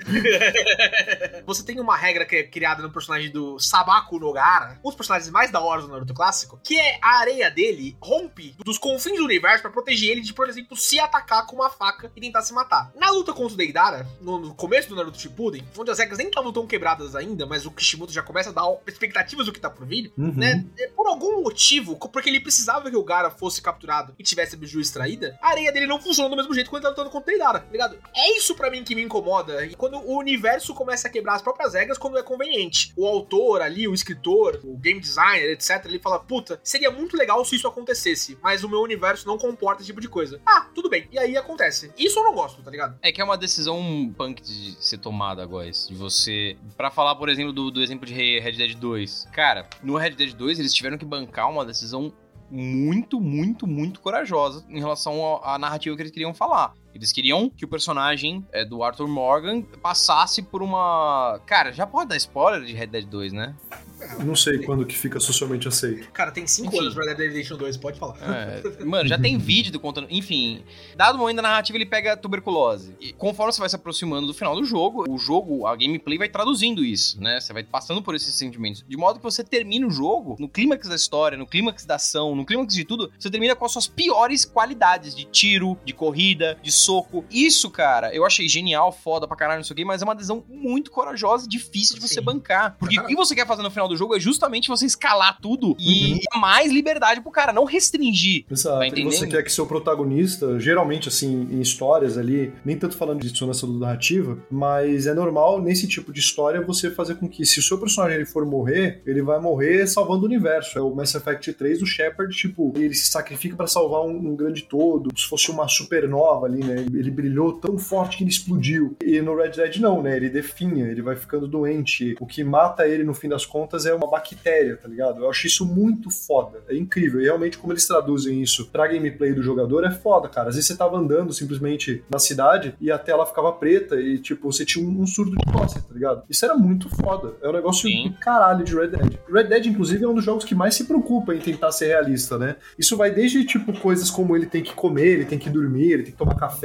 Speaker 3: você tem uma regra que é criada no personagem do Sabako Nogara, um dos personagens mais da hora do Naruto clássico, que é a areia dele rompe dos confins do universo para proteger ele de, por exemplo, se atacar com uma faca e tentar se matar. Na luta contra o Deidara, no, no começo do Naruto Shippuden, onde as regras nem estavam tão quebradas ainda, mas o Kishimoto já começa a dar expectativas do que tá por vir, uhum. né? Por algum motivo, porque ele precisava que o Gara fosse capturado e tivesse a biju extraída, a areia dele não funciona do mesmo jeito quando ele tá lutando contra o Deidara, tá ligado? É isso para mim que me incomoda. E quando o universo começa a quebrar as próprias regras quando é conveniente. O autor ali, o escritor, o game designer, etc, ele fala: "Puta, seria muito legal se isso acontecesse, mas o meu universo não comporta esse tipo de coisa". Ah, tudo bem. E aí acontece. Isso eu não gosto, tá ligado?
Speaker 2: É que é uma decisão punk de ser tomada agora, de você, para falar, por exemplo, do, do exemplo de Red Dead 2. Cara, no Red Dead 2 eles tiveram que bancar uma decisão muito, muito, muito corajosa em relação à narrativa que eles queriam falar. Eles queriam que o personagem é, do Arthur Morgan passasse por uma. Cara, já pode dar spoiler de Red Dead 2, né?
Speaker 4: Não sei quando que fica socialmente aceito.
Speaker 3: Cara, tem 5 anos pra Red Dead Redemption 2, pode falar.
Speaker 2: É, mano, já tem vídeo do contando. Enfim, dado o momento da narrativa, ele pega tuberculose. E conforme você vai se aproximando do final do jogo, o jogo, a gameplay vai traduzindo isso, né? Você vai passando por esses sentimentos. De modo que você termina o jogo, no clímax da história, no clímax da ação, no clímax de tudo, você termina com as suas piores qualidades de tiro, de corrida, de soco. Isso, cara, eu achei genial, foda pra caralho, não sei o quê, mas é uma decisão muito corajosa e difícil de você Sim. bancar. Porque o que você quer fazer no final do jogo é justamente você escalar tudo e uhum. mais liberdade pro cara, não restringir.
Speaker 4: Exato. Tá e você quer que seu protagonista, geralmente, assim, em histórias ali, nem tanto falando de dissonância narrativa, mas é normal nesse tipo de história você fazer com que, se o seu personagem ele for morrer, ele vai morrer salvando o universo. É o Mass Effect 3, o Shepard, tipo, ele se sacrifica para salvar um, um grande todo, se fosse uma supernova ali, né? Ele brilhou tão forte que ele explodiu. E no Red Dead não, né? Ele definha, ele vai ficando doente. O que mata ele, no fim das contas, é uma bactéria, tá ligado? Eu acho isso muito foda. É incrível. E realmente, como eles traduzem isso pra gameplay do jogador, é foda, cara. Às vezes você tava andando simplesmente na cidade e a tela ficava preta e, tipo, você tinha um, um surdo de tosse, tá ligado? Isso era muito foda. É um negócio Sim. do caralho de Red Dead. Red Dead, inclusive, é um dos jogos que mais se preocupa em tentar ser realista, né? Isso vai desde, tipo, coisas como ele tem que comer, ele tem que dormir, ele tem que tomar café,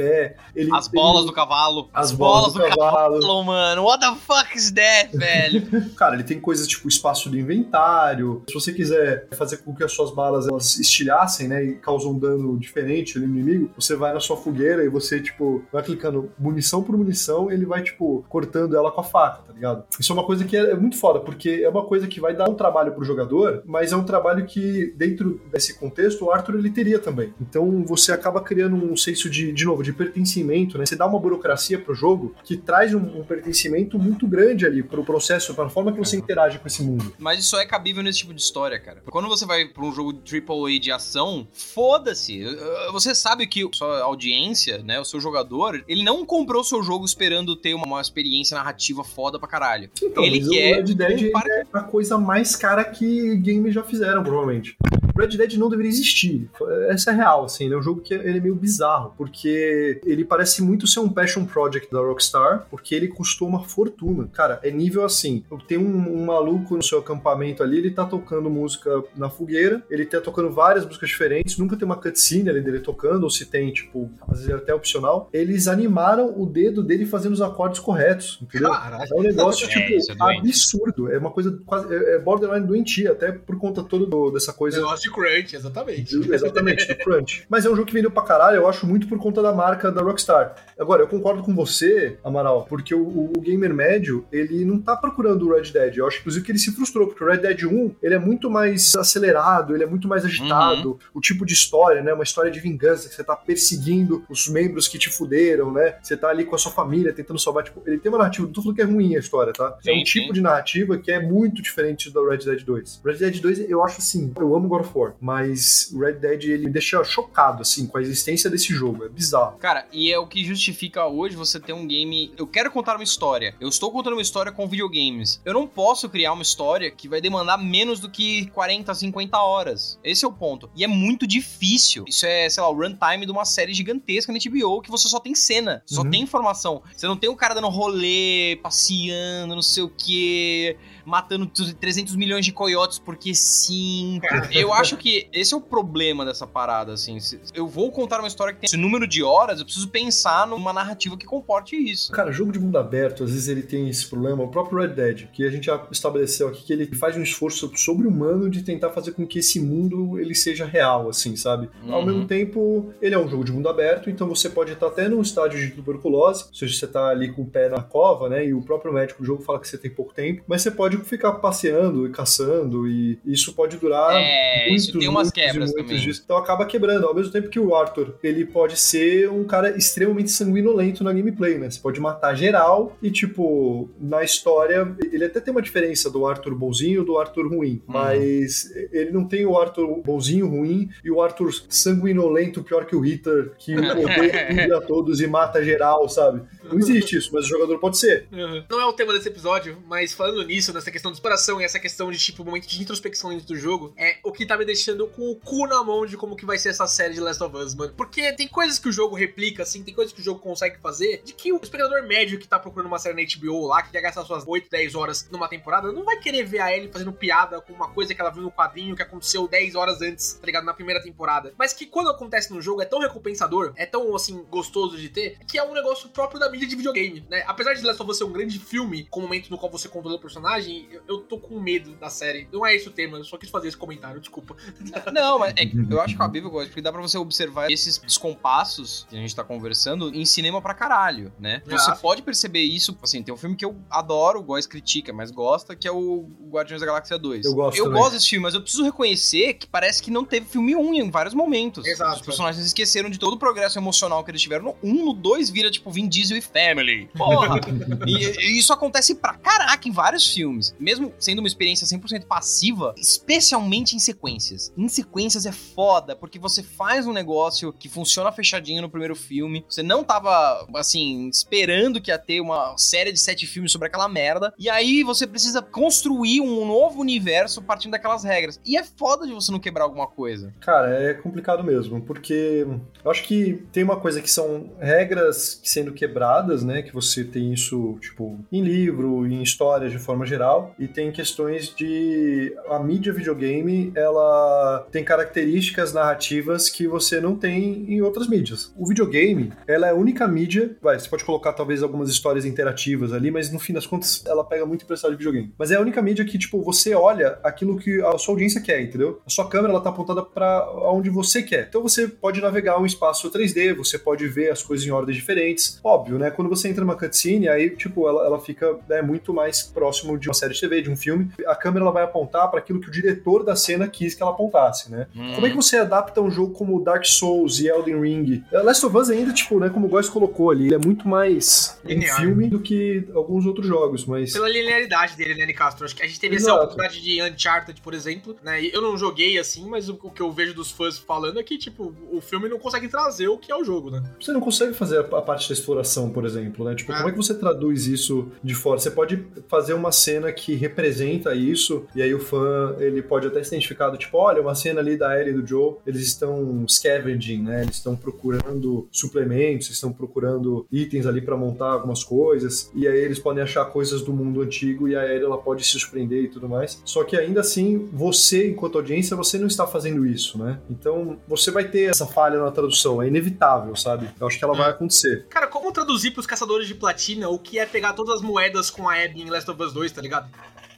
Speaker 4: ele,
Speaker 2: as bolas do cavalo.
Speaker 4: As, as bolas, bolas, do, do cavalo. cavalo.
Speaker 2: mano. What the fuck is that, velho?
Speaker 4: Cara, ele tem coisas tipo espaço de inventário. Se você quiser fazer com que as suas balas elas estilhassem, né, e causam um dano diferente no inimigo, você vai na sua fogueira e você, tipo, vai clicando munição por munição, ele vai, tipo, cortando ela com a faca, tá ligado? Isso é uma coisa que é, é muito foda, porque é uma coisa que vai dar um trabalho pro jogador, mas é um trabalho que, dentro desse contexto, o Arthur ele teria também. Então você acaba criando um senso de, de novo, de pertencimento, né? Você dá uma burocracia pro jogo que traz um, um pertencimento muito grande ali pro processo, pra forma que você interage com esse mundo.
Speaker 2: Mas isso é cabível nesse tipo de história, cara. Quando você vai pra um jogo AAA de ação, foda-se. Você sabe que a sua audiência, né, o seu jogador, ele não comprou o seu jogo esperando ter uma, uma experiência narrativa foda pra caralho. Então, ele quer.
Speaker 4: O Red Dead é a coisa mais cara que games já fizeram, provavelmente. Red Dead não deveria existir. Essa é real, assim, né? É um jogo que ele é meio bizarro, porque ele parece muito ser um passion project da Rockstar, porque ele custou uma fortuna. Cara, é nível assim, tem um, um maluco no seu acampamento ali, ele tá tocando música na fogueira, ele tá tocando várias músicas diferentes, nunca tem uma cutscene ali dele tocando, ou se tem, tipo, às vezes é até opcional. Eles animaram o dedo dele fazendo os acordes corretos, entendeu? Caralho. É um negócio, é, tipo, é absurdo. É uma coisa quase, é, é borderline doentia, até por conta todo do, dessa coisa...
Speaker 3: Negócio de crunch, exatamente.
Speaker 4: Exatamente, do crunch. Mas é um jogo que vendeu pra caralho, eu acho muito por conta da marca da Rockstar. Agora, eu concordo com você, Amaral, porque o, o gamer médio, ele não tá procurando o Red Dead. Eu acho, inclusive, que ele se frustrou, porque o Red Dead 1, ele é muito mais acelerado, ele é muito mais agitado. Uhum. O tipo de história, né? Uma história de vingança, que você tá perseguindo os membros que te fuderam, né? Você tá ali com a sua família tentando salvar. Tipo, ele tem uma narrativa, não tô falando que é ruim a história, tá? Sim, é um sim. tipo de narrativa que é muito diferente do Red Dead 2. Red Dead 2, eu acho assim, eu amo God of hardcore. Mas Red Dead, ele me deixa chocado, assim, com a existência desse jogo. É bizarro.
Speaker 2: Cara, e é o que justifica hoje você ter um game. Eu quero contar uma história. Eu estou contando uma história com videogames. Eu não posso criar uma história que vai demandar menos do que 40, 50 horas. Esse é o ponto. E é muito difícil. Isso é, sei lá, o runtime de uma série gigantesca na HBO que você só tem cena, só
Speaker 4: Uhum.
Speaker 2: tem informação. Você não tem o cara dando rolê, passeando, não sei o quê matando 300 milhões de coiotes porque sim. Eu acho que esse é o problema dessa parada, assim. Eu vou contar uma história que tem esse número de horas, eu preciso pensar numa narrativa que comporte isso.
Speaker 4: Cara, jogo de mundo aberto, às vezes ele tem esse problema. O próprio Red Dead, que a gente já estabeleceu aqui, que ele faz um esforço sobre-humano de tentar fazer com que esse mundo ele seja real, assim, sabe? Ao
Speaker 2: Uhum.
Speaker 4: mesmo tempo, ele é um jogo de mundo aberto, então você pode estar até num estágio de tuberculose, ou seja, você tá ali com o pé na cova, né? E o próprio médico do jogo fala que você tem pouco tempo, mas você pode ficar passeando e caçando, e isso pode durar
Speaker 2: É,
Speaker 4: muitos,
Speaker 2: isso tem umas
Speaker 4: e
Speaker 2: quebras
Speaker 4: muitos
Speaker 2: também.
Speaker 4: dias. Então acaba quebrando. Ao mesmo tempo que o Arthur, ele pode ser um cara extremamente sanguinolento na gameplay, né? Você pode matar geral e, tipo, na história, ele até tem uma diferença do Arthur bonzinho e do Arthur ruim.
Speaker 2: Uhum.
Speaker 4: Mas ele não tem o Arthur bonzinho, ruim, e o Arthur sanguinolento, pior que o Hitler, que odeia a todos e mata geral, sabe? Não existe isso, mas o jogador pode ser.
Speaker 3: Não é o tema desse episódio, mas falando nisso, nessa questão de exploração e essa questão de, tipo, momento de introspecção dentro do jogo, é o que tá me deixando com o cu na mão de como que vai ser essa série de Last of Us, mano. Porque tem coisas que o jogo replica, assim, tem coisas que o jogo consegue fazer, de que o espectador médio que tá procurando uma série na HBO lá, que quer gastar suas 8, 10 horas numa temporada, não vai querer ver a Ellie fazendo piada com uma coisa que ela viu no quadrinho que aconteceu 10 horas antes, tá ligado? Na primeira temporada. Mas que quando acontece no jogo é tão recompensador, é tão, assim, gostoso de ter, que é um negócio próprio da mídia de videogame, né? Apesar de Last of Us ser um grande filme, com o momento no qual você controla o personagem, eu, eu tô com medo da série. Não é esse o tema, eu só quis fazer esse comentário, desculpa.
Speaker 2: Não, mas é que eu acho que a Bíblia gosta, porque dá pra você observar esses descompassos que a gente tá conversando em cinema pra caralho, né? Você
Speaker 3: Ah.
Speaker 2: pode perceber isso, assim, tem um filme que eu adoro, o Góis critica, mas gosta, que é o Guardiões da Galáxia 2.
Speaker 4: Eu gosto
Speaker 2: Eu
Speaker 4: também.
Speaker 2: gosto desse filme, mas eu preciso reconhecer que parece que não teve filme 1 em vários momentos.
Speaker 3: Exato.
Speaker 2: Os personagens esqueceram de todo o progresso emocional que eles tiveram no 1, no 2 vira tipo Vin Diesel e Family. Porra! e, e isso acontece pra caraca em vários filmes. Mesmo sendo uma experiência 100% passiva, especialmente em sequências. Em sequências é foda, porque você faz um negócio que funciona fechadinho no primeiro filme, você não tava, assim, esperando que ia ter uma série de sete filmes sobre aquela merda, e aí você precisa construir um novo universo partindo daquelas regras. E é foda de você não quebrar alguma coisa.
Speaker 4: Cara, é complicado mesmo, porque eu acho que tem uma coisa que são regras sendo quebradas, né? Que você tem isso, tipo, em livro, em histórias de forma geral, e tem questões de. A mídia videogame, ela tem características narrativas que você não tem em outras mídias. O videogame, ela é a única mídia. Vai, você pode colocar talvez algumas histórias interativas ali, mas no fim das contas, ela pega muito emprestado de videogame. Mas é a única mídia que, tipo, você olha aquilo que a sua audiência quer, entendeu? A sua câmera, ela tá apontada para onde você quer. Então você pode navegar um espaço 3D, você pode ver as coisas em ordens diferentes. Óbvio, né? Quando você entra numa cutscene, aí, tipo, ela, ela fica né, muito mais próximo de uma série de TV, de um filme. A câmera ela vai apontar para aquilo que o diretor da cena quis que ela apontasse, né? Como é que você adapta um jogo como Dark Souls e Elden Ring? Eh, Last of Us ainda, tipo, né, como o Góis colocou ali, ele é muito mais um
Speaker 3: Linear.
Speaker 4: filme do que alguns outros jogos, mas...
Speaker 3: Pela linearidade dele, né, Nicastro? Acho que a gente teve essa
Speaker 4: Exato.
Speaker 3: oportunidade de Uncharted, por exemplo, né? Eu não joguei assim, mas o, que eu vejo dos fãs falando é que, tipo, o filme não consegue trazer o que é o jogo, né?
Speaker 4: Você não consegue fazer a parte da exploração, por exemplo, né? Tipo,
Speaker 3: Ah.
Speaker 4: como é que você traduz isso de fora? Você pode fazer uma cena que representa isso, e aí o fã, ele pode até se identificar do tipo, olha, uma cena ali da Ellie e do Joe, eles estão scavenging, né? Eles estão procurando suplementos, estão procurando itens ali pra montar algumas coisas, e aí eles podem achar coisas do mundo antigo e a Ellie, ela pode se surpreender e tudo mais. Só que ainda assim, você, enquanto audiência, você não está fazendo isso, né? Então, você vai ter essa falha na tradução, é inevitável, sabe? Eu acho que ela vai acontecer.
Speaker 3: Cara, como traduzir pros caçadores de platina o que é pegar todas as moedas com a Abby em Last of Us 2, tá ligado?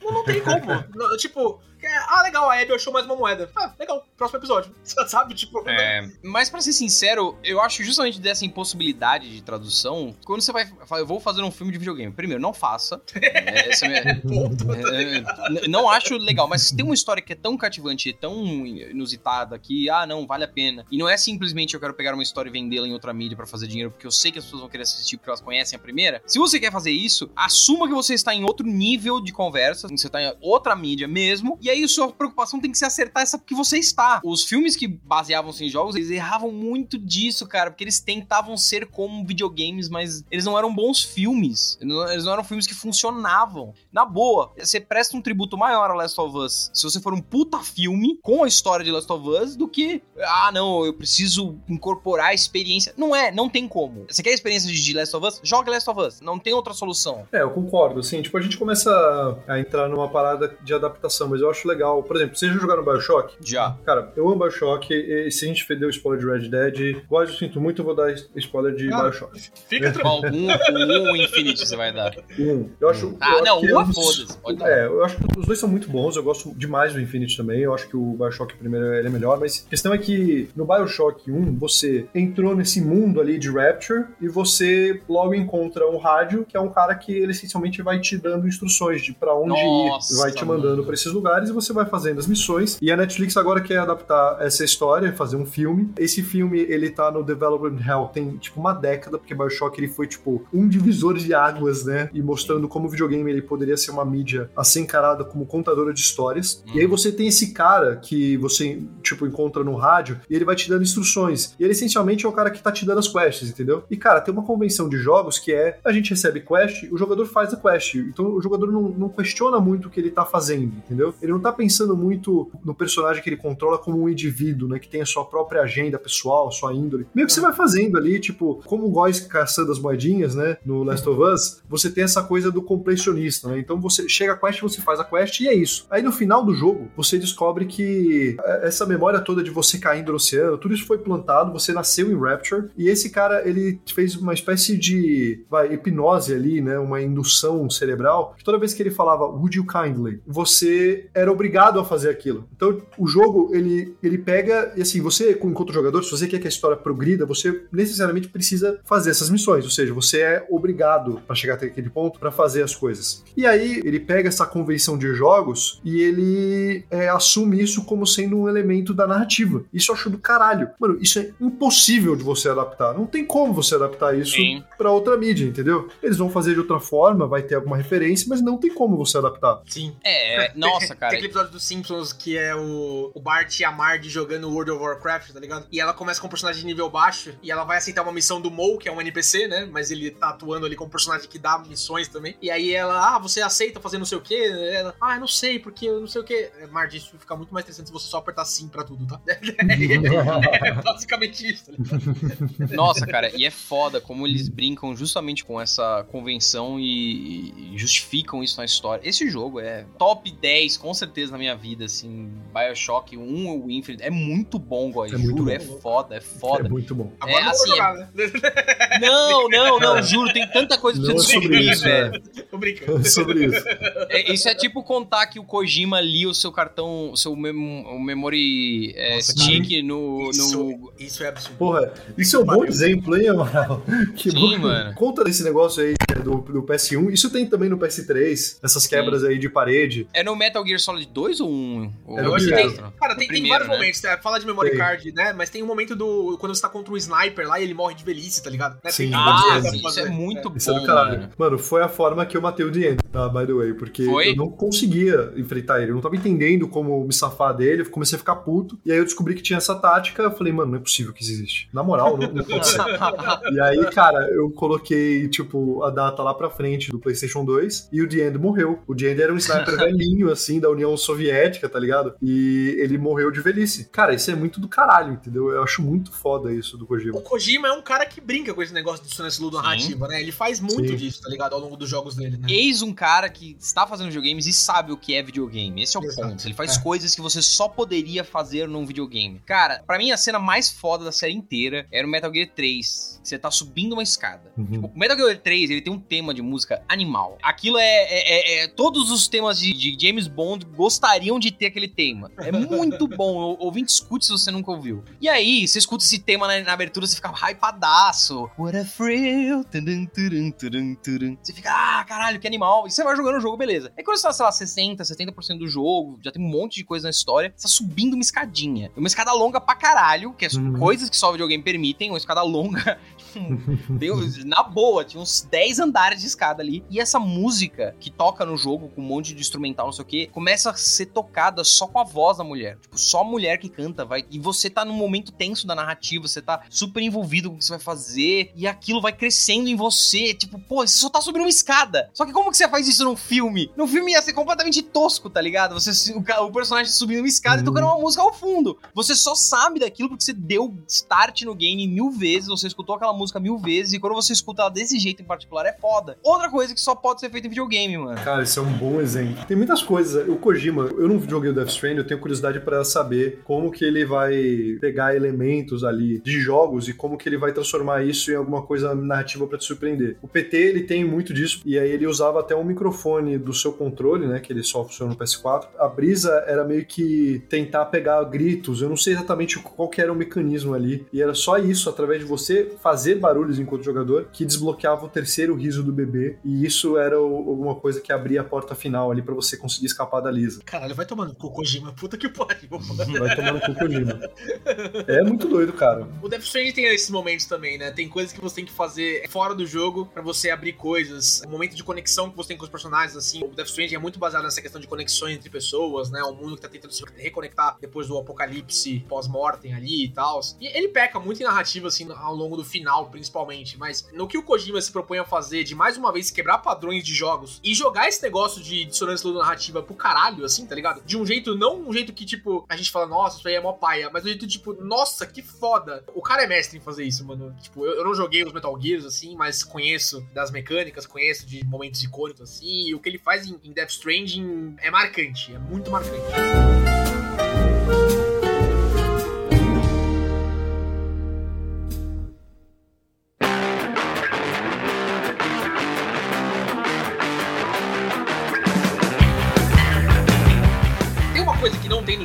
Speaker 3: Não, não tem como. Tipo, ah, legal, a Abby achou mais uma moeda. Ah, legal, próximo episódio. Sabe, tipo...
Speaker 2: É, mas pra ser sincero, eu acho justamente dessa impossibilidade de tradução, quando você vai falar, eu vou fazer um filme de videogame, primeiro, não faça. É, essa é a minha-
Speaker 3: Ponto.
Speaker 2: É, n- não acho legal, mas se tem uma história que é tão cativante e tão inusitada que, ah, não, vale a pena. E não é simplesmente eu quero pegar uma história e vendê-la em outra mídia pra fazer dinheiro, porque eu sei que as pessoas vão querer assistir porque elas conhecem a primeira. Se você quer fazer isso, assuma que você está em outro nível de conversa, você está em outra mídia mesmo, e aí sua preocupação tem que ser acertar essa que você está. Os filmes que baseavam-se em jogos, eles erravam muito disso, cara, porque eles tentavam ser como videogames, mas eles não eram bons filmes. Eles não eram filmes que funcionavam. Na boa, você presta um tributo maior a Last of Us se você for um puta filme com a história de Last of Us do que, ah, não, eu preciso incorporar a experiência. Não é, não tem como. Você quer a experiência de Last of Us? Joga Last of Us. Não tem outra solução.
Speaker 4: É, eu concordo. Assim, tipo, a gente começa a entrar numa parada de adaptação, mas eu acho legal. Por exemplo, vocês já jogaram Bioshock?
Speaker 2: Já.
Speaker 4: Cara, eu amo Bioshock e se a gente deu spoiler de Red Dead, eu sinto muito, eu vou dar spoiler de ah, Bioshock.
Speaker 3: Fica tranquilo.
Speaker 2: Um, um Infinity você vai dar.
Speaker 4: Um. Eu acho.
Speaker 2: Ah,
Speaker 4: eu
Speaker 2: não,
Speaker 4: acho
Speaker 2: uma foda-se.
Speaker 4: É, eu acho que os dois são muito bons. Eu gosto demais do Infinity também. Eu acho que o Bioshock primeiro ele é melhor, mas a questão é que no Bioshock 1 você entrou nesse mundo ali de Rapture e você logo encontra um rádio que é um cara que ele essencialmente vai te dando instruções de para onde Nossa, ir, vai te mandando para esses lugares e você vai fazendo as missões. E a Netflix agora quer adaptar essa história, fazer um filme. Esse filme ele tá no development hell tem tipo uma década, porque Bioshock ele foi tipo um divisor de águas, né? E mostrando como o videogame ele poderia ser uma mídia a ser encarada como contadora de histórias. E aí você tem esse cara que você, tipo, encontra no rádio e ele vai te dando instruções. E ele essencialmente é o cara que tá te dando as quests, entendeu? E, cara, tem uma convenção de jogos que é a gente recebe quest, o jogador faz a quest. Então o jogador não, não questiona muito o que ele tá fazendo, entendeu? Ele não tá pensando muito no personagem que ele controla como um indivíduo, né? Que tem a sua própria agenda pessoal, sua índole. Meio que você vai fazendo ali, tipo, como o Góis caçando as moedinhas, né? No Last of Us, você tem essa coisa do completionista, né? Então você chega a quest, você faz a quest e é isso. Aí no final do jogo, você descobre que essa memória toda de você caindo no oceano, tudo isso foi plantado, você nasceu em Rapture, e esse cara, ele fez uma espécie de vai, hipnose ali, né, uma indução cerebral, que toda vez que ele falava Would you kindly, você era obrigado a fazer aquilo. Então, o jogo, ele, ele pega, e assim, você, enquanto jogador, se você quer que a história progrida, você necessariamente precisa fazer essas missões, ou seja, você é obrigado para chegar até aquele ponto para fazer as coisas. E aí, ele pega essa convenção de jogos e ele é, assume isso como sendo um elemento da narrativa. Isso eu acho do caralho. Mano, isso é impossível de você adaptar. Não tem como você adaptar isso para outra mídia, entendeu? Eles vão fazer de outra forma, vai ter alguma referência, mas não tem como você adaptar.
Speaker 3: Sim.
Speaker 2: É, é nossa, cara.
Speaker 3: Tem aquele episódio dos Simpsons que é o, o Bart e a Marge jogando World of Warcraft, tá ligado? E ela começa com um personagem de nível baixo e ela vai aceitar uma missão do Mo, que é um NPC, né? Mas ele tá atuando ali como personagem que dá missões também. E aí ela, ah, você aceita fazer não sei o quê? Ela, ah, não sei, porque eu não sei o quê. Marge, isso fica muito mais interessante se você só apertar sim pra tudo, tá? é basicamente isso. Tá
Speaker 2: Nossa, cara, e é foda como eles brincam justamente com essa convenção e, justificam isso na história. Esse jogo é top 10, com certeza, na minha vida, assim. Bioshock 1 o Infinite. É muito bom, Góis. É juro, é foda, é foda.
Speaker 4: É muito bom.
Speaker 2: É, Agora assim, jogar, né? Não, não, não, juro, tem tanta coisa pra
Speaker 4: você descobrir, isso,
Speaker 3: velho. É. Tô brincando.
Speaker 4: sobre isso.
Speaker 2: É, isso é tipo contar que o Kojima lia o seu cartão, o seu mem o memory é, Nossa, stick no,
Speaker 3: isso,
Speaker 2: no.
Speaker 3: Isso é absurdo.
Speaker 4: Porra, isso é um bom exemplo, hein, Amaral?
Speaker 2: Que Sim, bom. mano.
Speaker 4: Conta desse negócio aí do, do PS1. Isso tem também no PS3, essas quebras Sim. aí de parede.
Speaker 2: É no Metal Gear Solid 2 ou 1?
Speaker 3: Ou é no tem, cara, tem, tem vários né? momentos. Né? Fala de memory tem. card, né? Mas tem um momento do. Quando você tá contra um sniper lá e ele morre de velhice, tá ligado? Né?
Speaker 4: Sim,
Speaker 2: ah, sim, isso é muito é, bom. Isso é mano.
Speaker 4: mano, foi a forma que eu matei o Diego, tá? By the way. Porque foi? eu não conseguia enfrentar ele. Eu não tava entendendo como me safar dele. Eu comecei a ficar puto. E aí eu descobri que tinha essa tática. Eu falei, mano, não é possível que isso existe. Na moral, não, não pode ser. e aí, cara, eu coloquei, tipo, a data lá pra frente do PlayStation 2 e o The End morreu. O The End era um sniper velhinho, assim, da União Soviética, tá ligado? E ele morreu de velhice. Cara, isso é muito do caralho, entendeu? Eu acho muito foda isso do Kojima.
Speaker 3: O Kojima é um cara que brinca com esse negócio de ludo narrativa, né? Ele faz muito Sim. disso, tá ligado? Ao longo dos jogos dele, né?
Speaker 2: Eis um cara que está fazendo videogames e sabe o que é videogame. Esse é o Exato. ponto. Ele faz é. coisas que você só poderia fazer num videogame. Cara, para mim a cena mais foda da série inteira era o Metal Gear 3. Você tá subindo uma escada. Uhum. Tipo, o Metal Gear 3, ele tem um tema de música animal. Aquilo é. é, é, é todos os temas de, de, James Bond gostariam de ter aquele tema. É muito bom. Ouvinte, escute se você nunca ouviu. E aí, você escuta esse tema na, na abertura, você fica hypadaço. What a thrill. Você fica, ah, caralho, que animal. E você vai jogando o jogo, beleza. Aí quando você tá, sei lá, 60, 70% do jogo, já tem um monte de coisa na história, você tá subindo uma escadinha. Uma escada longa pra caralho, que é uhum. coisas que só o videogame permitem, uma escada longa Deu, na boa, tinha uns 10 andares de escada ali. E essa música que toca no jogo, com um monte de instrumental, não sei o que, começa a ser tocada só com a voz da mulher. Tipo, só a mulher que canta, vai. E você tá num momento tenso da narrativa, você tá super envolvido com o que você vai fazer. E aquilo vai crescendo em você. Tipo, pô, você só tá subindo uma escada. Só que como que você faz isso num filme? Num filme ia ser completamente tosco, tá ligado? Você, o, o personagem subindo uma escada e tocando uma música ao fundo. Você só sabe daquilo porque você deu start no game mil vezes, você escutou aquela música mil vezes, e quando você escuta ela desse jeito em particular, é foda. Outra coisa que só pode ser feita em videogame, mano.
Speaker 4: Cara, isso é um bom exemplo. Tem muitas coisas. O Kojima, eu não joguei o Death Stranding, eu tenho curiosidade para saber como que ele vai pegar elementos ali de jogos e como que ele vai transformar isso em alguma coisa narrativa para te surpreender. O PT, ele tem muito disso, e aí ele usava até um microfone do seu controle, né, que ele só funciona no PS4. A brisa era meio que tentar pegar gritos, eu não sei exatamente qual que era o mecanismo ali, e era só isso, através de você fazer barulhos enquanto jogador, que desbloqueava o terceiro riso do bebê, e isso era alguma coisa que abria a porta final ali para você conseguir escapar da Lisa.
Speaker 3: Caralho, vai tomando cu Kojima, puta que pariu.
Speaker 4: Vai tomando cu Kojima. É muito doido, cara.
Speaker 3: O Death Stranding tem esses momentos também, né? Tem coisas que você tem que fazer fora do jogo para você abrir coisas, o momento de conexão que você tem com os personagens, assim. O Death Stranding é muito baseado nessa questão de conexões entre pessoas, né? O mundo que tá tentando se reconectar depois do apocalipse pós-mortem ali e tal. E ele peca muito em narrativa, assim, ao longo do final, principalmente. Mas no que o Kojima se propõe a fazer, de mais uma vez quebrar padrões de jogos e jogar esse negócio de dissonância narrativa pro caralho, assim, tá ligado? De um jeito, não um jeito que, tipo, a gente fala, nossa, isso aí é mó paia, mas um jeito, tipo, nossa, que foda. O cara é mestre em fazer isso, mano. Tipo, eu, eu não joguei os Metal Gears, assim, mas conheço das mecânicas, conheço de momentos icônicos, assim, e o que ele faz em, em Death Stranding é marcante, é muito marcante.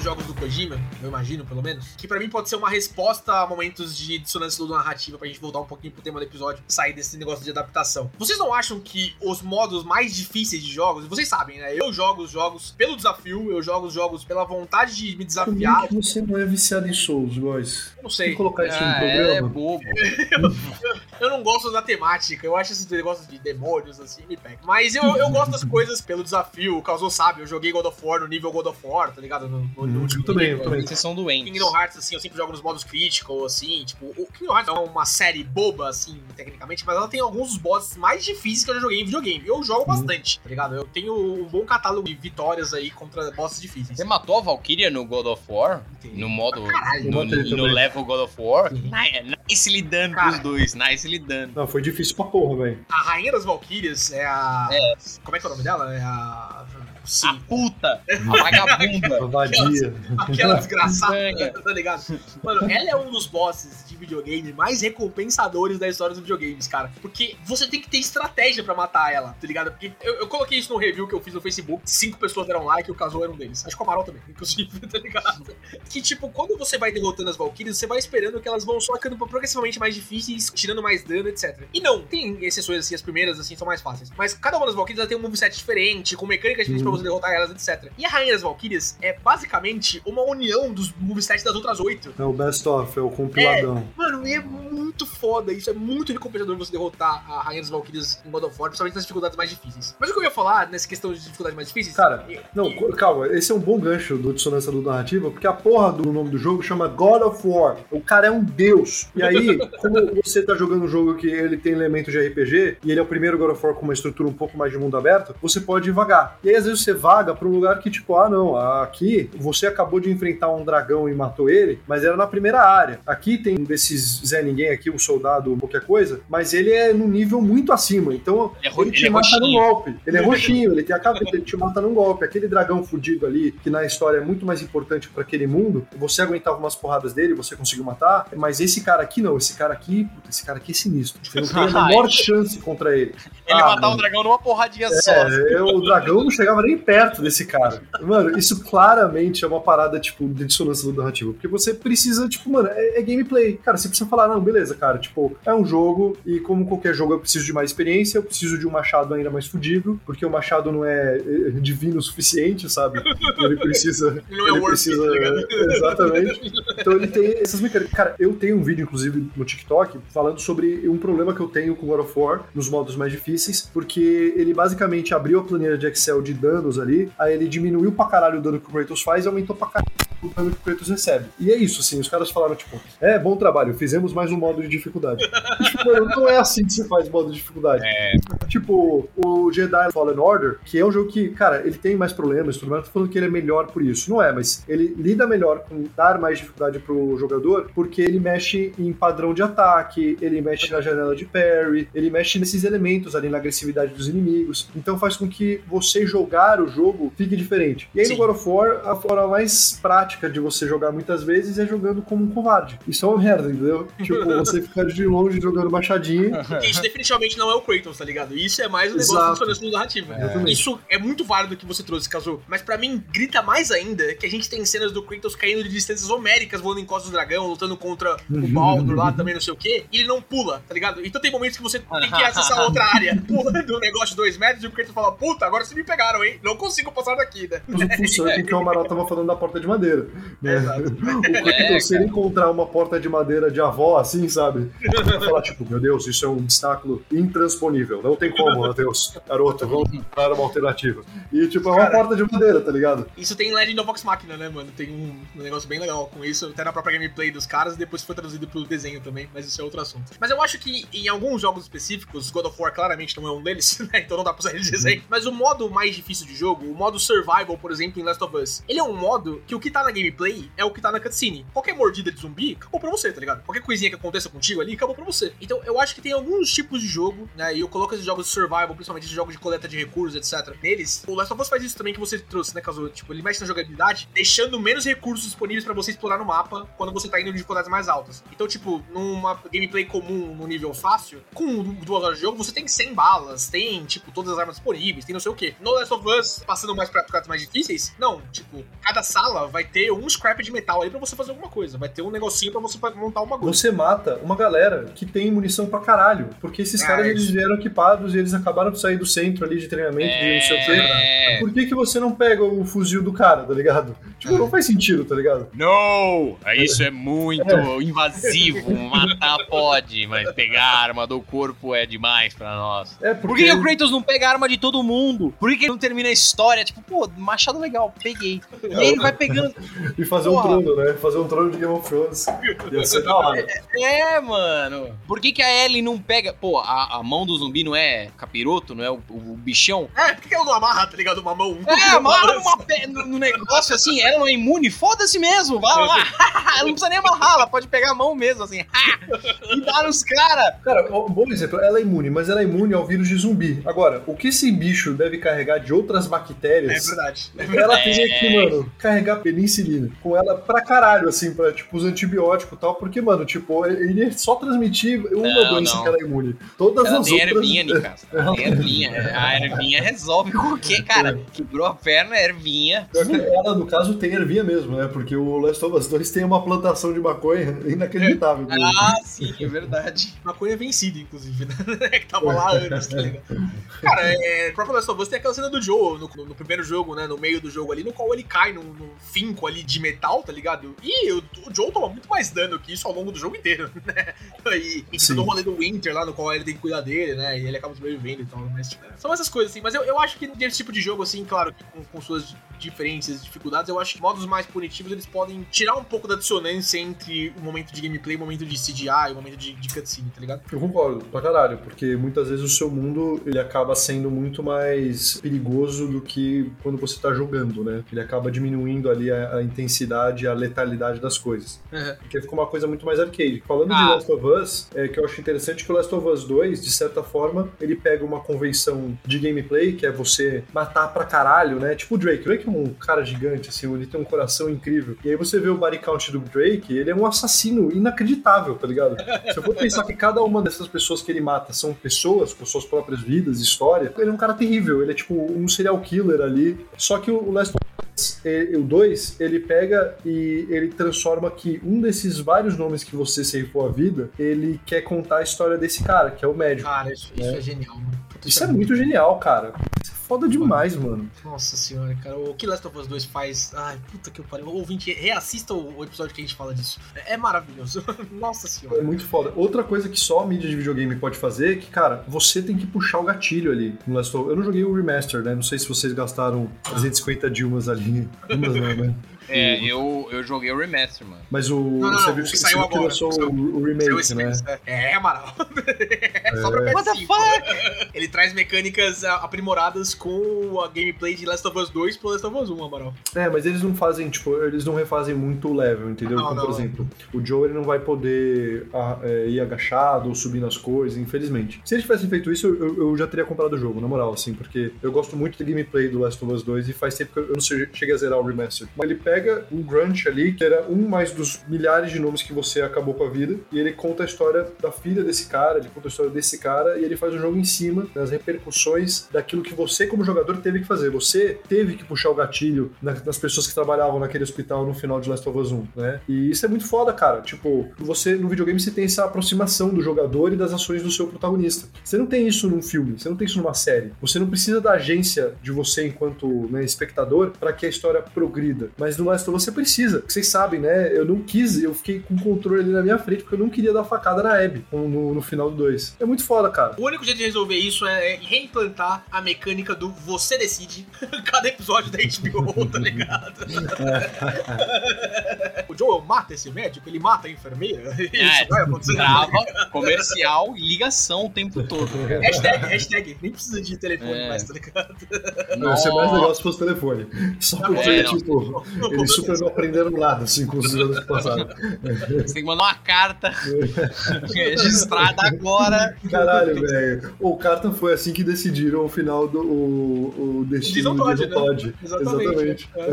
Speaker 3: Jogos do Kojima, eu imagino, pelo menos, que para mim pode ser uma resposta a momentos de dissonância do narrativa pra gente voltar um pouquinho pro tema do episódio, sair desse negócio de adaptação. Vocês não acham que os modos mais difíceis de jogos, vocês sabem, né? Eu jogo os jogos pelo desafio, eu jogo os jogos pela vontade de me desafiar. Como
Speaker 4: é que você não é viciado em Souls, boys?
Speaker 3: Eu não sei.
Speaker 4: Tem colocar isso
Speaker 2: ah,
Speaker 4: no programa?
Speaker 2: É bobo.
Speaker 3: eu, eu, não gosto da temática, eu acho esse negócio de demônios assim, me pega. Mas eu, eu gosto das coisas pelo desafio, causou sabe, eu joguei God of War no nível God of War, tá ligado? No, no,
Speaker 4: no último também, eu também.
Speaker 2: Vocês são doentes.
Speaker 3: Kingdom Hearts, assim, eu sempre jogo nos modos critical, assim, tipo, o Kingdom Hearts é uma série boba, assim, tecnicamente, mas ela tem alguns dos bosses mais difíceis que eu já joguei em videogame. Eu jogo uhum. bastante, tá ligado? Eu tenho um bom catálogo de vitórias aí contra bosses difíceis.
Speaker 2: Você matou a Valkyria no God of War? Entendi. No modo. no, no, no, level God of War? Nice lidando com os dois, nice lidando.
Speaker 4: Não, foi difícil pra porra, velho.
Speaker 3: A Rainha das Valkyrias é a. É. Como é que é o nome dela? É a.
Speaker 2: Sim. A puta, a vagabunda.
Speaker 4: a vadia.
Speaker 3: Aquela desgraçada, tá ligado? Mano, ela é um dos bosses de videogame mais recompensadores da história dos videogames, cara. Porque você tem que ter estratégia pra matar ela, tá ligado? Porque eu, eu coloquei isso no review que eu fiz no Facebook. Cinco pessoas deram like e o Casou era um deles. Acho que o Amaral também, inclusive, tá ligado? Que, tipo, quando você vai derrotando as Valkyries, você vai esperando que elas vão só ficando progressivamente mais difíceis, tirando mais dano, etc. E não, tem exceções assim, as primeiras, assim, são mais fáceis. Mas cada uma das Valkyries tem um moveset diferente, com mecânicas diferentes uhum. pra você derrotar elas, etc. E a Rainha das Valkyrias é basicamente uma união dos movesets das outras oito.
Speaker 4: É o best of, é o compiladão.
Speaker 3: É, mano, e é muito foda. Isso é muito recompensador você derrotar a Rainha das Valkyrias em God of War, principalmente nas dificuldades mais difíceis. Mas o que eu ia falar nessa questão de dificuldades mais difíceis.
Speaker 4: Cara, e, não, calma, esse é um bom gancho do dissonância do narrativa, porque a porra do nome do jogo chama God of War. O cara é um deus. E aí, como você tá jogando um jogo que ele tem elementos de RPG, e ele é o primeiro God of War com uma estrutura um pouco mais de mundo aberto, você pode ir vagar. E aí, às vezes, você vaga pra um lugar que, tipo, ah, não, aqui você acabou de enfrentar um dragão e matou ele, mas era na primeira área. Aqui tem um desses Zé Ninguém aqui, um soldado, qualquer coisa, mas ele é num nível muito acima. Então, ele, é ele te ele é mata é num golpe. Ele é roxinho, ele tem a cabeça, ele te mata num golpe. Aquele dragão fudido ali, que na história é muito mais importante para aquele mundo, você aguentava umas porradas dele, você conseguiu matar, mas esse cara aqui não, esse cara aqui, esse cara aqui é sinistro. Você não tem a menor chance contra ele.
Speaker 2: Ele
Speaker 4: Ah,
Speaker 2: matava
Speaker 4: mano.
Speaker 2: o dragão numa porradinha só.
Speaker 4: É, o dragão não chegava nem perto desse cara. Mano, isso claramente é uma parada, tipo, de dissonância do narrativo. Porque você precisa, tipo, mano, é, é gameplay. Cara, você precisa falar, não, beleza, cara, tipo, é um jogo e como qualquer jogo eu preciso de mais experiência, eu preciso de um machado ainda mais fudido, porque o machado não é, é, divino o suficiente, sabe? Ele precisa.
Speaker 3: Não é
Speaker 4: ele
Speaker 3: worth it,
Speaker 4: precisa.
Speaker 3: tá ligado?
Speaker 4: Exatamente. Então ele tem essas mecânicas. Cara, eu tenho um vídeo, inclusive, no TikTok, falando sobre um problema que eu tenho com God of War nos modos mais difíceis, porque ele basicamente abriu a planilha de Excel de danos ali, aí ele diminuiu pra caralho o dano que o Kratos faz e aumentou pra caralho o dano que o Kratos recebe. E é isso, assim, os caras falaram, tipo, é, bom trabalho, fizemos mais um modo de dificuldade. E, tipo, mano, não é assim que você faz modo de dificuldade.
Speaker 2: É,
Speaker 4: Tipo, o Jedi Fallen Order, que é um jogo que, cara, ele tem mais problemas, tudo mais, tô falando que ele é melhor por isso. Não é, mas ele lida melhor com dar mais dificuldade pro jogador, porque ele mexe em padrão de ataque, ele mexe na janela de parry, ele mexe nesses elementos ali na agressividade dos inimigos. Então faz com que você jogar o jogo fique diferente. E aí
Speaker 3: Sim.
Speaker 4: no God of War, a forma mais prática de você jogar muitas vezes é jogando como um covarde. Isso é uma merda, entendeu? Tipo, você ficar de longe jogando.
Speaker 3: Porque isso definitivamente não é o Kratos, tá ligado? Isso é mais um negócio
Speaker 4: Exato.
Speaker 3: funcionando no narrativo.
Speaker 4: Exatamente.
Speaker 3: Isso é muito válido que você trouxe, Kazu. Mas pra mim, grita mais ainda que a gente tem cenas do Kratos caindo de distâncias homéricas, voando em costas do dragão, lutando contra o Baldur lá também, não sei o quê. E ele não pula, tá ligado? Então tem momentos que você tem que acessar outra área. Pula do negócio de dois metros e o Kratos fala, puta, agora vocês me pegaram, hein? Não consigo passar daqui, né?
Speaker 4: Funciona com o que o Amaral tava falando da porta de madeira. Né?
Speaker 3: Exato.
Speaker 4: O Kratos, se ele encontrar uma porta de madeira de avó, assim, sabe? Vai falar, tipo, meu Deus, isso é um obstáculo intransponível. Não tem como, meu Deus. Garoto, vamos para uma alternativa. E, tipo, é uma
Speaker 3: Cara.
Speaker 4: porta de madeira, tá ligado?
Speaker 3: Isso tem em Legend of Vox Machina, né, mano? Tem um, um negócio bem legal com isso, até na própria gameplay dos caras, e depois foi traduzido pro desenho também, mas isso é outro assunto. Mas eu acho que em alguns jogos específicos, God of War claramente não é um deles, né? Então não dá pra usar ele de desenho. Mas o modo mais difícil de jogo, o modo survival, por exemplo, em Last of Us, ele é um modo que o que tá na gameplay é o que tá na cutscene. Qualquer mordida de zumbi, acabou pra você, tá ligado? Qualquer coisinha que aconteça contigo ali, acabou pra você. Então eu acho que tem alguns tipos de jogo, né? E eu coloco esses jogos de survival, principalmente esses jogos de coleta de recursos, etc. Neles, o Last of Us faz isso também que você trouxe, né, Kazu? Tipo, ele mexe na jogabilidade, deixando menos recursos disponíveis pra você explorar no mapa quando você tá indo em dificuldades mais altas. Então, tipo, numa gameplay comum, no nível fácil, com duas horas de jogo, você tem 100 balas, tem, tipo, todas as armas disponíveis, tem não sei o quê. No Last of Us, passando mais pra dificuldades mais difíceis, não, tipo, cada sala vai ter um scrap de metal aí pra você fazer alguma coisa, vai ter um negocinho pra você montar uma coisa.
Speaker 4: Você mata uma galera que tem munição pra caralho. Porque esses
Speaker 3: Ah,
Speaker 4: caras,
Speaker 3: isso.
Speaker 4: eles vieram equipados e eles acabaram de sair do centro ali de treinamento, de não sei o quê.
Speaker 2: É.
Speaker 4: Por que, que você não pega o fuzil do cara, tá ligado? Tipo, não faz sentido, tá ligado?
Speaker 2: Não! Isso é muito invasivo. Matar pode, mas pegar a arma do corpo é demais pra nós.
Speaker 4: É,
Speaker 2: Por
Speaker 4: porque...
Speaker 2: que, que o Kratos não pega a arma de todo mundo? Por que, que ele não termina a história? Tipo, pô, machado legal, peguei. E aí ele vai pegando.
Speaker 4: E fazer um
Speaker 2: Porra.
Speaker 4: trono, né? Fazer um trono de Game of Thrones. Ia ser da hora.
Speaker 2: É, mano. Por que, que a Ellie não pega. Pô, a, a mão do zumbi não é capiroto, não é o, o bichão?
Speaker 3: É, por que ela não amarra, tá ligado? Uma mão.
Speaker 2: É, amarra uma pé no, no negócio assim, ela não é imune, foda-se mesmo, vai lá. ela não precisa nem amarrar, ela pode pegar a mão mesmo, assim, e dar nos caras.
Speaker 4: Cara, um bom exemplo, ela é imune, mas ela é imune ao vírus de zumbi. Agora, o que esse bicho deve carregar de outras
Speaker 3: É
Speaker 4: bactérias?
Speaker 3: verdade.
Speaker 4: ela teria
Speaker 2: É.
Speaker 4: que, mano, carregar penicilina com ela pra caralho, assim, pra, tipo, os antibióticos e tal, porque, mano, tipo, ele ia só transmitir uma
Speaker 2: Não,
Speaker 4: doença
Speaker 2: não.
Speaker 4: que ela é imune. Todas
Speaker 2: Ela
Speaker 4: as
Speaker 2: tem
Speaker 4: outras.
Speaker 2: ervinha, Nicasso. Ela tem ervinha. A ervinha resolve qualquer, cara. Quebrou a perna, ervinha.
Speaker 4: Pior que Ela, no caso, tem ervinha mesmo, né? Porque o Last of Us 2 tem uma plantação de maconha inacreditável.
Speaker 2: Ah, sim, é verdade.
Speaker 3: Maconha vencida, inclusive, né? que tava lá anos, tá ligado? Cara, é, o próprio Last of Us tem aquela cena do Joe no, no primeiro jogo, né? No meio do jogo ali, no qual ele cai num, num finco ali de metal, tá ligado? E o, o Joe toma muito mais dano que isso ao longo do jogo inteiro, né? E, e todo o rolê do Winter lá, no qual ele tem que cuidar dele, né? E ele acaba sobrevivendo e tal. Mas, tipo, são essas coisas, assim. Mas eu, eu acho que nesse tipo de jogo, assim, claro, com, com suas diferenças e dificuldades, eu acho que modos mais punitivos eles podem tirar um pouco da dissonância entre o momento de gameplay, o momento de CGI, o momento de, de cutscene, tá ligado?
Speaker 4: Eu concordo, pra caralho, porque muitas vezes o seu mundo ele acaba sendo muito mais perigoso do que quando você tá jogando, né? Ele acaba diminuindo ali a, a intensidade, a letalidade das coisas.
Speaker 3: Uhum.
Speaker 4: Porque ficou uma coisa muito mais arcade. Falando de
Speaker 2: Ah.
Speaker 4: Last of Us, é que eu acho interessante que o Last of Us 2, de certa forma, ele pega uma convenção de gameplay, que é você matar pra caralho, né? Tipo o Drake. O Drake é um cara gigante, assim, ele tem um coração incrível. E aí você vê o body count do Drake, ele é um assassino inacreditável, tá ligado? Se eu for pensar que cada uma dessas pessoas que ele mata são pessoas com suas próprias vidas, história, ele é um cara terrível. Ele é tipo um serial killer ali. Só que o Last of Us, eh, o 2, ele pega e ele transforma que um desses vários nomes que você ceifou a vida, ele quer contar a história desse cara, que é o médico.
Speaker 3: Cara, isso, isso é. genial, mano. Puta,
Speaker 4: Isso é muito genial, cara. É foda demais, mano.
Speaker 3: Nossa senhora, cara. O que Last of Us 2 faz. Ai, puta que pariu. Ouvinte, reassista o episódio que a gente fala disso. É é maravilhoso. Nossa
Speaker 4: É
Speaker 3: senhora.
Speaker 4: muito foda. Outra coisa que só a mídia de videogame pode fazer é que, cara, você tem que puxar o gatilho ali no Last of Us. Eu não joguei o remaster, né? Não sei se vocês gastaram 350 Dilmas ali. Dilmas não, né?
Speaker 2: É, eu, eu joguei o remaster, mano.
Speaker 4: Mas o.
Speaker 3: Não, não,
Speaker 4: você
Speaker 3: não,
Speaker 4: viu
Speaker 3: o
Speaker 4: que,
Speaker 3: saiu agora.
Speaker 4: lançou
Speaker 3: Saiu-
Speaker 4: o, o
Speaker 3: Saiu
Speaker 4: remake,
Speaker 3: esse
Speaker 4: né?
Speaker 3: é. É, Amaral. É só pra
Speaker 2: What the
Speaker 3: PS5. Ele traz mecânicas aprimoradas com a gameplay de Last of Us 2 pro Last of Us 1, Amaral.
Speaker 4: É, mas eles não fazem, tipo, eles não refazem muito o level, entendeu?
Speaker 3: Não,
Speaker 4: Como, por
Speaker 3: não.
Speaker 4: exemplo, o Joe ele não vai poder é, ir agachado ou subir nas coisas, infelizmente. Se eles tivessem feito isso, eu, eu já teria comprado o jogo, na moral, assim, porque eu gosto muito do gameplay do Last of Us 2 e faz tempo que eu eu não sei, cheguei a zerar o remaster. Mas ele pega um Grunch ali, que era um mais dos milhares de nomes que você acabou com a vida, e ele conta a história da filha desse cara, ele conta a história desse cara, e ele faz o jogo em cima das repercussões daquilo que você, como jogador, teve que fazer. Você teve que puxar o gatilho na- nas pessoas que trabalhavam naquele hospital no final de Last of Us 1, né? E isso é muito foda, cara. Tipo, você no videogame você tem essa aproximação do jogador e das ações do seu protagonista. Você não tem isso num filme, você não tem isso numa série. Você não precisa da agência de você enquanto né, espectador para que a história progrida. Mas no Last of Us você precisa. Vocês sabem, né? Eu não quis, eu fiquei com o controle ali na minha frente porque eu não queria dar facada na Abby no, no- no final do 2. É muito foda, cara.
Speaker 3: O único jeito de resolver isso é é reimplantar a mecânica do você decide cada episódio da HBO, tá ligado? o Joel mata esse médico, ele mata a enfermeira. Isso vai acontecer.
Speaker 2: Trava, comercial, ligação o tempo todo.
Speaker 3: Hashtag, hashtag. Nem precisa de telefone
Speaker 2: É.
Speaker 3: mais, tá ligado?
Speaker 4: Não, ia ser mais
Speaker 2: Nossa.
Speaker 4: legal se fosse telefone. Só porque,
Speaker 2: É, não.
Speaker 4: tipo, eles super não aprenderam nada, assim, com os anos que passaram.
Speaker 2: Você tem que mandar uma carta registrada agora.
Speaker 4: Caralho, velho. O Carta foi assim que decidiram o final do o, o destino do
Speaker 3: Todd, né?
Speaker 4: Todd.
Speaker 3: Exatamente. É.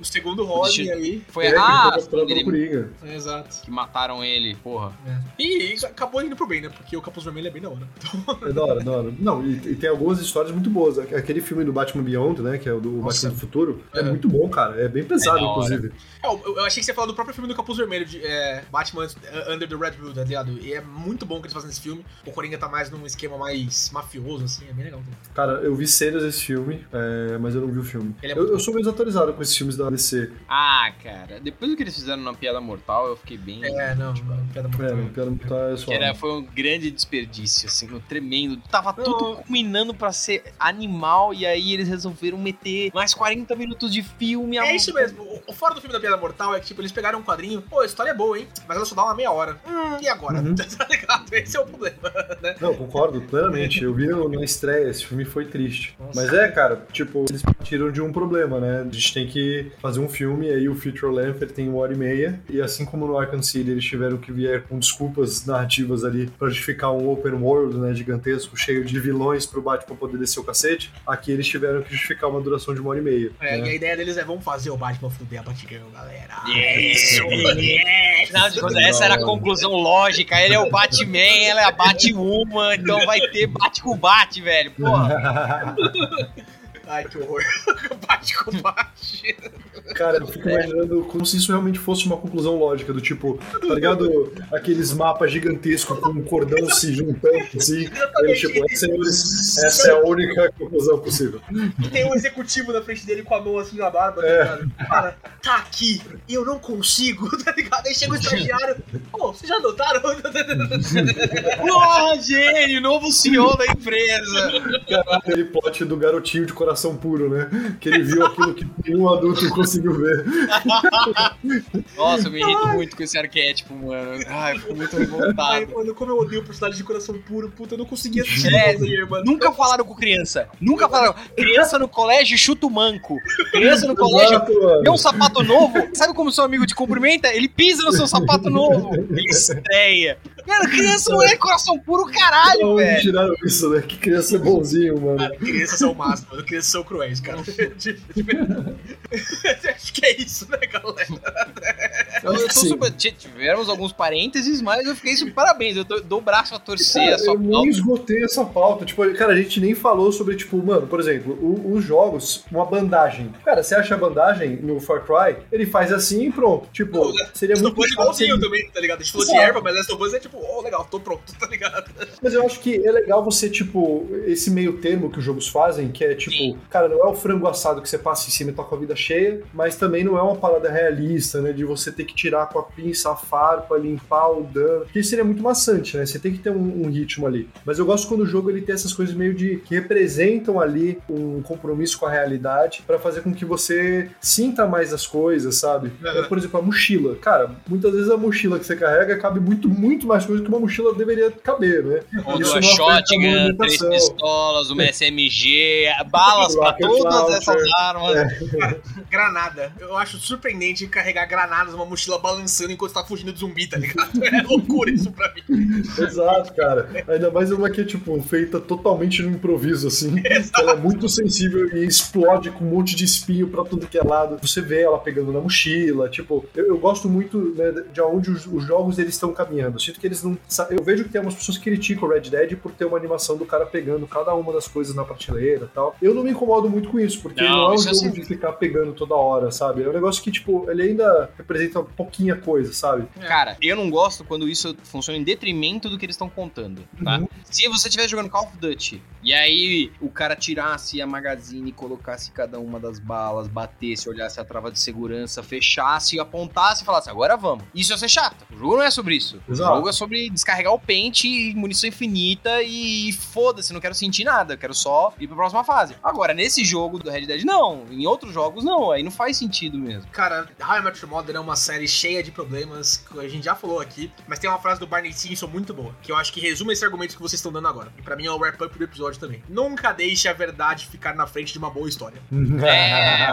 Speaker 3: O segundo Robin
Speaker 2: Deixa-
Speaker 3: aí.
Speaker 2: Foi
Speaker 4: É,
Speaker 2: ah,
Speaker 4: pelo
Speaker 2: ele-
Speaker 4: Coringa.
Speaker 3: É, exato.
Speaker 2: que mataram ele, porra.
Speaker 3: E isso acabou indo pro bem, né? Porque o Capuz Vermelho é bem da hora. Então,
Speaker 4: É da hora, da hora. Não, e, e tem algumas histórias muito boas. Aquele filme do Batman Beyond, né? Que é o do
Speaker 3: Nossa.
Speaker 4: Batman do Futuro. É,
Speaker 3: É.
Speaker 4: muito bom, cara. É bem pesado,
Speaker 2: É hora.
Speaker 4: inclusive.
Speaker 3: É, eu, eu achei que você ia falar do próprio filme do Capuz Vermelho, de é, Batman Under the Red Hood, tá ligado? E é muito bom que eles fazem esse filme. O Coringa tá mais num esquema mais mafioso, assim, é bem legal. também.
Speaker 4: Cara, eu vi cenas desse filme, é, mas eu não vi o filme.
Speaker 3: É
Speaker 4: eu, eu sou meio desatualizado com esses filmes da DC.
Speaker 2: Ah, cara, depois do que eles fizeram na Piada Mortal, eu fiquei bem.
Speaker 3: É, não, piada muito
Speaker 4: É. Piada Mortal é
Speaker 2: Que
Speaker 4: suave.
Speaker 2: era, foi um grande desperdício, assim, um tremendo. Tava
Speaker 3: Não.
Speaker 2: tudo culminando pra ser animal e aí eles resolveram meter mais 40 minutos de filme.
Speaker 3: É isso mesmo. O, fora do filme da Piada Mortal é que, tipo, eles pegaram um quadrinho, pô, a história é boa, hein? Mas ela só dá uma meia hora. Hum, e agora?
Speaker 4: Uhum.
Speaker 3: tá ligado? Esse é o problema, né?
Speaker 4: Não, concordo plenamente. Eu vi no- na estreia, esse filme foi triste.
Speaker 3: Nossa.
Speaker 4: Mas é, cara, tipo, eles partiram de um problema, né? A gente tem que fazer um filme, e aí o Feature Length ele tem uma hora e meia, e assim como no Arkham City eles tiveram que vier com desculpas narrativas ali pra justificar um open world, né, gigantesco, cheio de vilões pro Batman poder descer o cacete, aqui eles tiveram que justificar uma duração de uma hora e meia.
Speaker 3: É,
Speaker 4: né?
Speaker 3: e a ideia deles é vamos fazer o Batman fuder a Batgirl, galera.
Speaker 2: Isso,
Speaker 3: yes!
Speaker 2: De contas, essa era a conclusão lógica. Ele é o Batman, ela é a Batwoman, então vai ter bate com bate, velho. Porra.
Speaker 3: Ai, que horror. bate com bate.
Speaker 4: Cara, eu fico imaginando como se isso realmente fosse uma conclusão lógica, do tipo, tá ligado? Aqueles mapas gigantescos com um cordão se juntando, assim. Aí, tipo, essa é, essa é a única conclusão possível.
Speaker 3: E tem um executivo na frente dele com a mão assim na barba, tá
Speaker 4: É.
Speaker 3: ligado? Cara, tá aqui e eu não consigo, tá ligado? Aí chega o estagiário. Pô, vocês já notaram?
Speaker 2: Porra, gênio, novo CEO da empresa.
Speaker 4: Caralho, aquele plot do garotinho de coração coração puro, né? Que ele viu aquilo que nenhum adulto conseguiu ver.
Speaker 2: Nossa, eu me irrito muito com esse arquétipo, mano. Ai, eu fico muito
Speaker 3: Ai,
Speaker 2: revoltado.
Speaker 3: mano, como eu odeio personagem de coração puro, puta, eu não conseguia assistir
Speaker 2: É,
Speaker 3: mano.
Speaker 2: Nunca falaram com criança. Nunca falaram. Criança no colégio chuta o manco. Criança no colégio vê um sapato novo. Sabe como seu amigo te cumprimenta? Ele pisa no seu sapato novo. Ele estreia. Mano, criança não é coração puro, caralho, velho.
Speaker 4: tiraram isso, né? Que criança é bonzinho, mano.
Speaker 3: Cara, crianças são o máximo, mano. São cruéis, cara. Acho que é isso, né, galera?
Speaker 2: Eu, eu tô
Speaker 4: Sim.
Speaker 2: super. Tivemos alguns parênteses, mas eu fiquei super parabéns. Eu tô- dou o braço a torcer,
Speaker 4: Cara,
Speaker 2: a sua
Speaker 4: eu nem
Speaker 2: pauta.
Speaker 4: esgotei essa pauta. Tipo, cara, a gente nem falou sobre, tipo, mano, por exemplo, o- os jogos, uma bandagem. Cara, você acha a bandagem no Far Cry? Ele faz assim e pronto. Tipo,
Speaker 3: Não,
Speaker 4: seria muito
Speaker 3: Us
Speaker 4: chato
Speaker 3: igualzinho
Speaker 4: se-
Speaker 3: também, tá ligado? A gente falou de erva, mas Last of Us é tipo, oh, legal, tô pronto, tá ligado?
Speaker 4: Mas eu acho que é legal você, tipo, esse meio termo que os jogos fazem, que é tipo,
Speaker 2: Sim.
Speaker 4: cara, não é o frango assado que você passa em cima e tá com a vida cheia, mas também não é uma parada realista, né? De você ter que tirar com a pinça a farpa, limpar o dano. Porque isso seria muito maçante, né? Você tem que ter um, um ritmo ali. Mas eu gosto quando o jogo ele tem essas coisas meio de. que representam ali um compromisso com a realidade pra fazer com que você sinta mais as coisas, sabe?
Speaker 3: Uhum.
Speaker 4: É, por exemplo, a mochila. Cara, muitas vezes a mochila que você carrega cabe muito, muito mais coisa que uma mochila deveria caber, né? Isso
Speaker 2: duas
Speaker 4: a
Speaker 2: shotgun, três pistolas, uma SMG, balas pra todas essas armas.
Speaker 3: Granada. Eu acho surpreendente carregar granadas numa mochila balançando enquanto tá fugindo de zumbi, tá ligado? É loucura isso pra mim.
Speaker 4: Exato, cara. Ainda mais uma que é, tipo, feita totalmente no improviso, assim. Ela é muito sensível e explode com um monte de espinho pra tudo que é lado. Você vê ela pegando na mochila, tipo... Eu, eu gosto muito né, de onde os, os jogos eles estão caminhando. Eu sinto que eles não... Eu vejo que tem umas pessoas que criticam o Red Dead por ter uma animação do cara pegando cada uma das coisas na prateleira e tal. Eu não me incomodo muito com isso, porque
Speaker 2: Não,
Speaker 4: não, é um
Speaker 2: é
Speaker 4: jogo
Speaker 2: assim.
Speaker 4: de ficar pegando toda hora, sabe? É um negócio que, tipo, ele ainda representa pouquinha coisa, sabe?
Speaker 2: Cara, eu não gosto quando isso funciona em detrimento do que eles estão contando, tá?
Speaker 4: Uhum.
Speaker 2: Se você estivesse jogando Call of Duty e aí o cara tirasse a magazine, colocasse cada uma das balas, batesse, olhasse a trava de segurança, fechasse, apontasse e falasse, agora vamos. Isso ia ser chato. O jogo não é sobre isso.
Speaker 4: Exato.
Speaker 2: O jogo é sobre descarregar o pente e munição infinita e foda-se, não quero sentir nada, eu quero só ir pra próxima fase. Agora, nesse jogo do Red Dead, não. Em outros jogos, não. Aí não faz sentido mesmo.
Speaker 3: Cara, Met Your Mother é uma série cheia de problemas, que a gente já falou aqui, mas tem uma frase do Barney Simpson muito boa, que eu acho que resume esse argumento que vocês estão dando agora. E pra mim é o wrap-up do episódio também. Nunca deixe a verdade ficar na frente de uma boa história.
Speaker 2: É.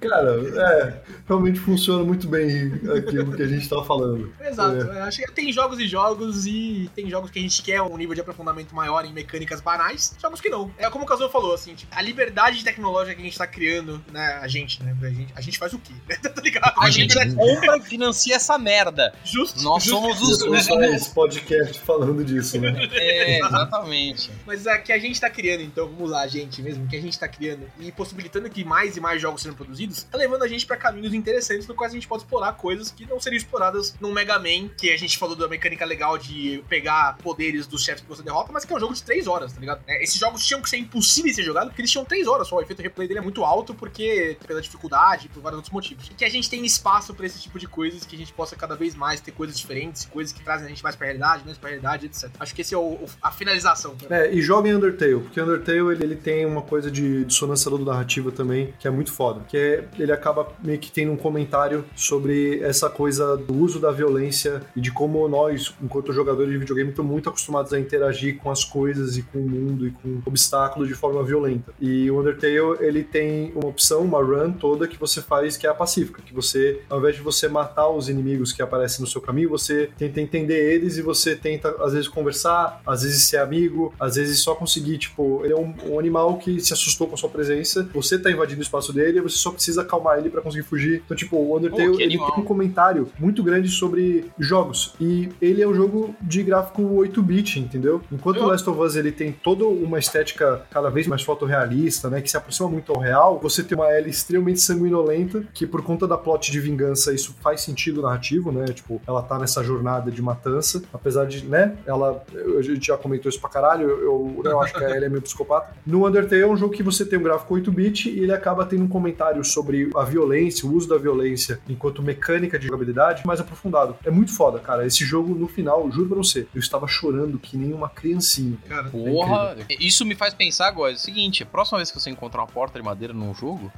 Speaker 4: Cara, é, realmente funciona muito bem aquilo que a gente tá falando.
Speaker 3: Exato. Eu Acho que tem jogos e jogos, e tem jogos que a gente quer um nível de aprofundamento maior em mecânicas banais, jogos que não. É como o Kazuo falou, assim, tipo, a liberdade tecnológica que a gente tá criando, né, a gente, né, a gente, a gente faz o quê? tá ligado?
Speaker 2: A gente
Speaker 3: liberdade-
Speaker 2: compra e financia essa merda.
Speaker 3: Justo.
Speaker 2: Nós
Speaker 3: justo.
Speaker 2: somos os. Os-
Speaker 4: faz podcast falando disso, né?
Speaker 2: É, exatamente.
Speaker 3: Mas a que a gente tá criando, então, vamos a gente mesmo, que a gente tá criando e possibilitando que mais e mais jogos sejam produzidos, tá levando a gente pra caminhos interessantes no quais a gente pode explorar coisas que não seriam exploradas num Mega Man, que a gente falou da mecânica legal de pegar poderes dos chefes que você derrota, mas que é um jogo de 3 horas, tá ligado? É, esses jogos tinham que ser impossíveis de ser jogados porque eles tinham 3 horas só. O efeito replay dele é muito alto porque pela dificuldade e por vários outros motivos. E que a gente tem espaço pra esse tipo de coisas, que a gente possa cada vez mais ter coisas diferentes, coisas que trazem a gente mais pra realidade, menos pra realidade, etc. Acho que esse é o- o- a finalização.
Speaker 4: É, e joga em Undertale, porque Undertale ele, ele tem uma coisa de dissonância narrativa também, que é muito foda. Que é, ele acaba meio que tendo um comentário sobre essa coisa do uso da violência e de como nós, enquanto jogadores de videogame, estamos muito acostumados a interagir com as coisas e com o mundo e com obstáculos de forma violenta. E o Undertale, ele tem uma opção, uma run toda que você faz que é a pacífica, que você, ao invés de você matar os inimigos que aparecem no seu caminho, você tenta entender eles e você tenta, às vezes, conversar, às vezes ser amigo, às vezes só conseguir, tipo, ele é um, um animal que se assustou com a sua presença, você tá invadindo o espaço dele e você só precisa acalmar ele pra conseguir fugir. Então, tipo, o Undertale,
Speaker 2: que
Speaker 4: ele
Speaker 2: animal.
Speaker 4: tem um comentário muito grande sobre jogos. E ele é um jogo de gráfico 8-bit, entendeu? Enquanto o Last of Us ele tem toda uma estética cada vez mais fotorrealista, né? Que se aproxima muito ao real, você tem uma Ellie extremamente sanguinolenta, que por conta da plot de vingança, isso faz sentido narrativo, né? Tipo, ela tá nessa jornada de matança, apesar de, né? Ela. A gente já comentou isso pra caralho, eu, eu, eu acho que a Ellie é meio psicopata. No Undertale é um jogo que você tem um gráfico 8-bit e ele acaba tendo um comentário sobre a violência, o uso da violência enquanto mecânica de jogabilidade mais aprofundado. É muito foda, cara. esse jogo no final, juro pra você, eu estava chorando que nem uma criancinha.
Speaker 3: Cara,
Speaker 2: Porra, isso me faz pensar agora. É o seguinte, a próxima vez que você encontrar uma porta de madeira num jogo,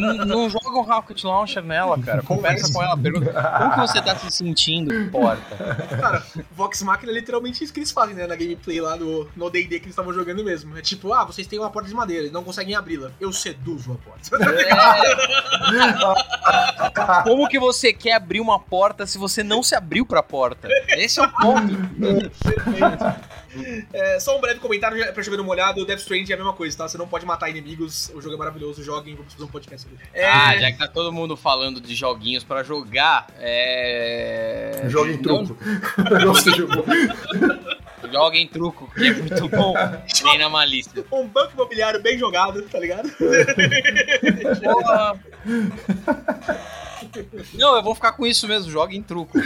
Speaker 2: não, não joga um Rocket Launcher nela, cara. Conversa com ela, pergunta como que você tá se sentindo, porta.
Speaker 3: Cara, Vox Machina é literalmente isso que eles fazem, né? Na gameplay lá no no D&D que eles estavam jogando mesmo. É tipo, ah, vocês têm uma porta de madeira e não conseguem abri-la. Eu seduzo a porta.
Speaker 2: É. Como que você quer abrir uma porta se você não se abriu pra porta? Esse é o ponto.
Speaker 3: É, só um breve comentário pra chover no molhado, o Death Stranding é a mesma coisa, tá? Você não pode matar inimigos, o jogo é maravilhoso, joguem, vamos fazer um podcast sobre ele. É,
Speaker 2: Ah, já que tá todo mundo falando de joguinhos pra jogar, é...
Speaker 4: Joga em
Speaker 2: Não-
Speaker 4: truco. Nossa, jogou.
Speaker 2: Joga em truco, que é muito bom. Nem na malícia.
Speaker 3: Um banco imobiliário bem jogado, tá ligado?
Speaker 2: Porra. Não, eu vou ficar com isso mesmo, joga em truco.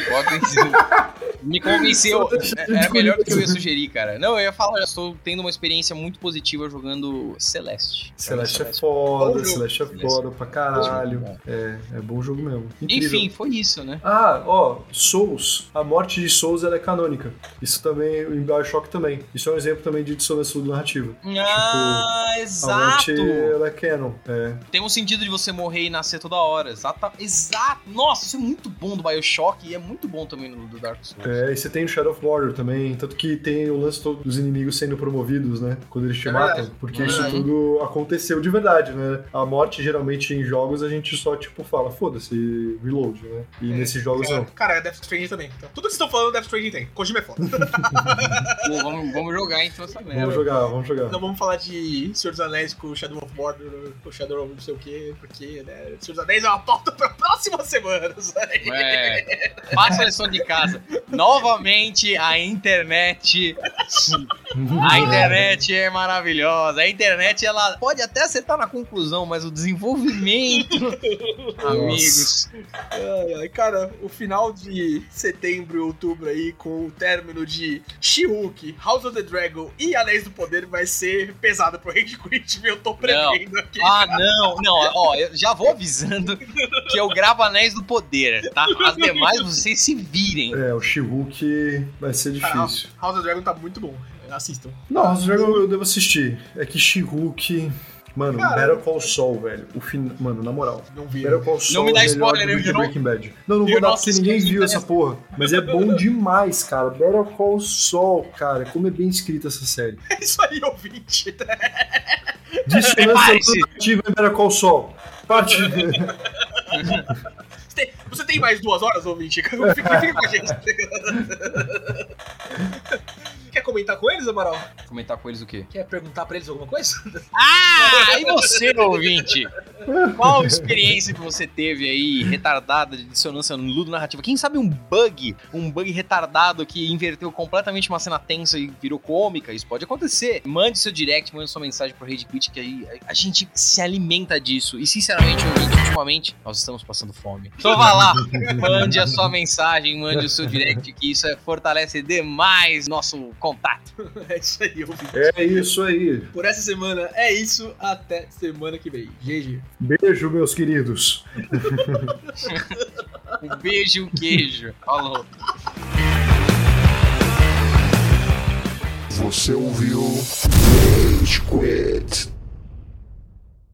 Speaker 2: Me convenceu.
Speaker 4: Deixa
Speaker 2: É- Era melhor do que eu ia sugerir, cara. Não, eu ia falar, eu estou tendo uma experiência muito positiva jogando Celeste.
Speaker 4: Celeste é foda. Celeste é foda pra caralho. É, é bom jogo mesmo. Incrível.
Speaker 2: Enfim, foi isso, né?
Speaker 4: Ah, ó, Souls. A morte de Souls ela é canônica. Isso também, em Bioshock também. Isso é um exemplo também de dissonância narrativa.
Speaker 2: Ah,
Speaker 4: A
Speaker 2: exato!
Speaker 4: morte ela é canon. É.
Speaker 2: Tem um sentido de você morrer e nascer toda hora. Exata, exato! Nossa, isso é muito bom do Bioshock e é muito bom também no do Dark Souls.
Speaker 4: É, e você tem o Shadow of Warrior também, tanto que tem o lance todo dos inimigos sendo promovidos, né? Quando eles te
Speaker 3: É
Speaker 4: matam, porque
Speaker 3: É
Speaker 4: isso tudo aconteceu de verdade, né? A morte, geralmente, em jogos, a gente só, tipo, fala, foda-se, reload, né? E
Speaker 3: É,
Speaker 4: nesses jogos,
Speaker 3: Cara,
Speaker 4: não.
Speaker 3: cara, é Death Stranding também. Então, tudo que vocês estão falando, Death Stranding tem. Kojima é foda.
Speaker 2: Pô, vamos, vamos jogar então essa merda.
Speaker 4: Vamos jogar, vamos jogar.
Speaker 3: Não vamos falar de Senhor dos Anéis com Shadow of Mordor, com Shadow of não sei o quê, porque, né, Senhor dos Anéis é uma pauta pra próximas semanas.
Speaker 2: É, faça a lição de casa. Novamente, a internet. A internet é maravilhosa. A internet, ela pode até acertar na conclusão, mas o desenvolvimento. Amigos.
Speaker 3: Ai, ai, cara, o final de setembro e outubro aí, com o término de She-Hulk, House of the Dragon e Anéis do Poder, vai ser pesado pro Rage Quit, eu tô prevendo aqui.
Speaker 2: Ah, não, não, ó, eu já vou avisando que eu gravo Anéis do Poder, tá? As demais vocês se virem.
Speaker 4: É, o She-Hulk vai ser
Speaker 3: Cara,
Speaker 4: difícil.
Speaker 3: House of the Dragon tá muito bom, assistam.
Speaker 4: Não, esse jogo eu devo assistir. É que She-Hulk... Mano,
Speaker 3: Cara.
Speaker 4: Better Call Saul, velho. O fin... Mano, na moral.
Speaker 3: Não vi.
Speaker 4: Better Call Saul
Speaker 2: me dá
Speaker 4: é melhor
Speaker 2: spoiler,
Speaker 4: do
Speaker 2: eu não-
Speaker 4: Breaking Bad. Não, não
Speaker 2: eu
Speaker 4: vou dar
Speaker 2: não
Speaker 4: porque ninguém viu essa porra. Mas é bom demais, cara. Better Call Saul, cara. Como é bem escrita essa série.
Speaker 3: É isso aí, ouvinte.
Speaker 4: Dissonância narrativa em Better Call Saul. Parte.
Speaker 3: Você tem, você tem mais duas horas, ouvinte? Fica, fica com a gente. Comentar com eles, Amaral?
Speaker 2: Comentar com eles o quê?
Speaker 3: Quer perguntar pra eles alguma coisa?
Speaker 2: Ah, e você, ouvinte? Qual experiência que você teve aí, retardada, de dissonância ludo-narrativa? Quem sabe um bug, um bug retardado que inverteu completamente uma cena tensa e virou cômica? Isso pode acontecer. Mande seu direct, mande sua mensagem pro Rede Quit, que aí a gente se alimenta disso. E, sinceramente, ouvinte, ultimamente, nós estamos passando fome. Então vá lá, mande a sua mensagem, mande o seu direct, que isso é- fortalece demais nosso contato.
Speaker 3: É isso aí, ouvinte.
Speaker 4: É isso aí.
Speaker 3: Por essa semana é isso. Até semana que vem. GG.
Speaker 4: Beijo, meus queridos.
Speaker 2: Um beijo e um queijo. Falou.
Speaker 1: Você ouviu Rage Quit.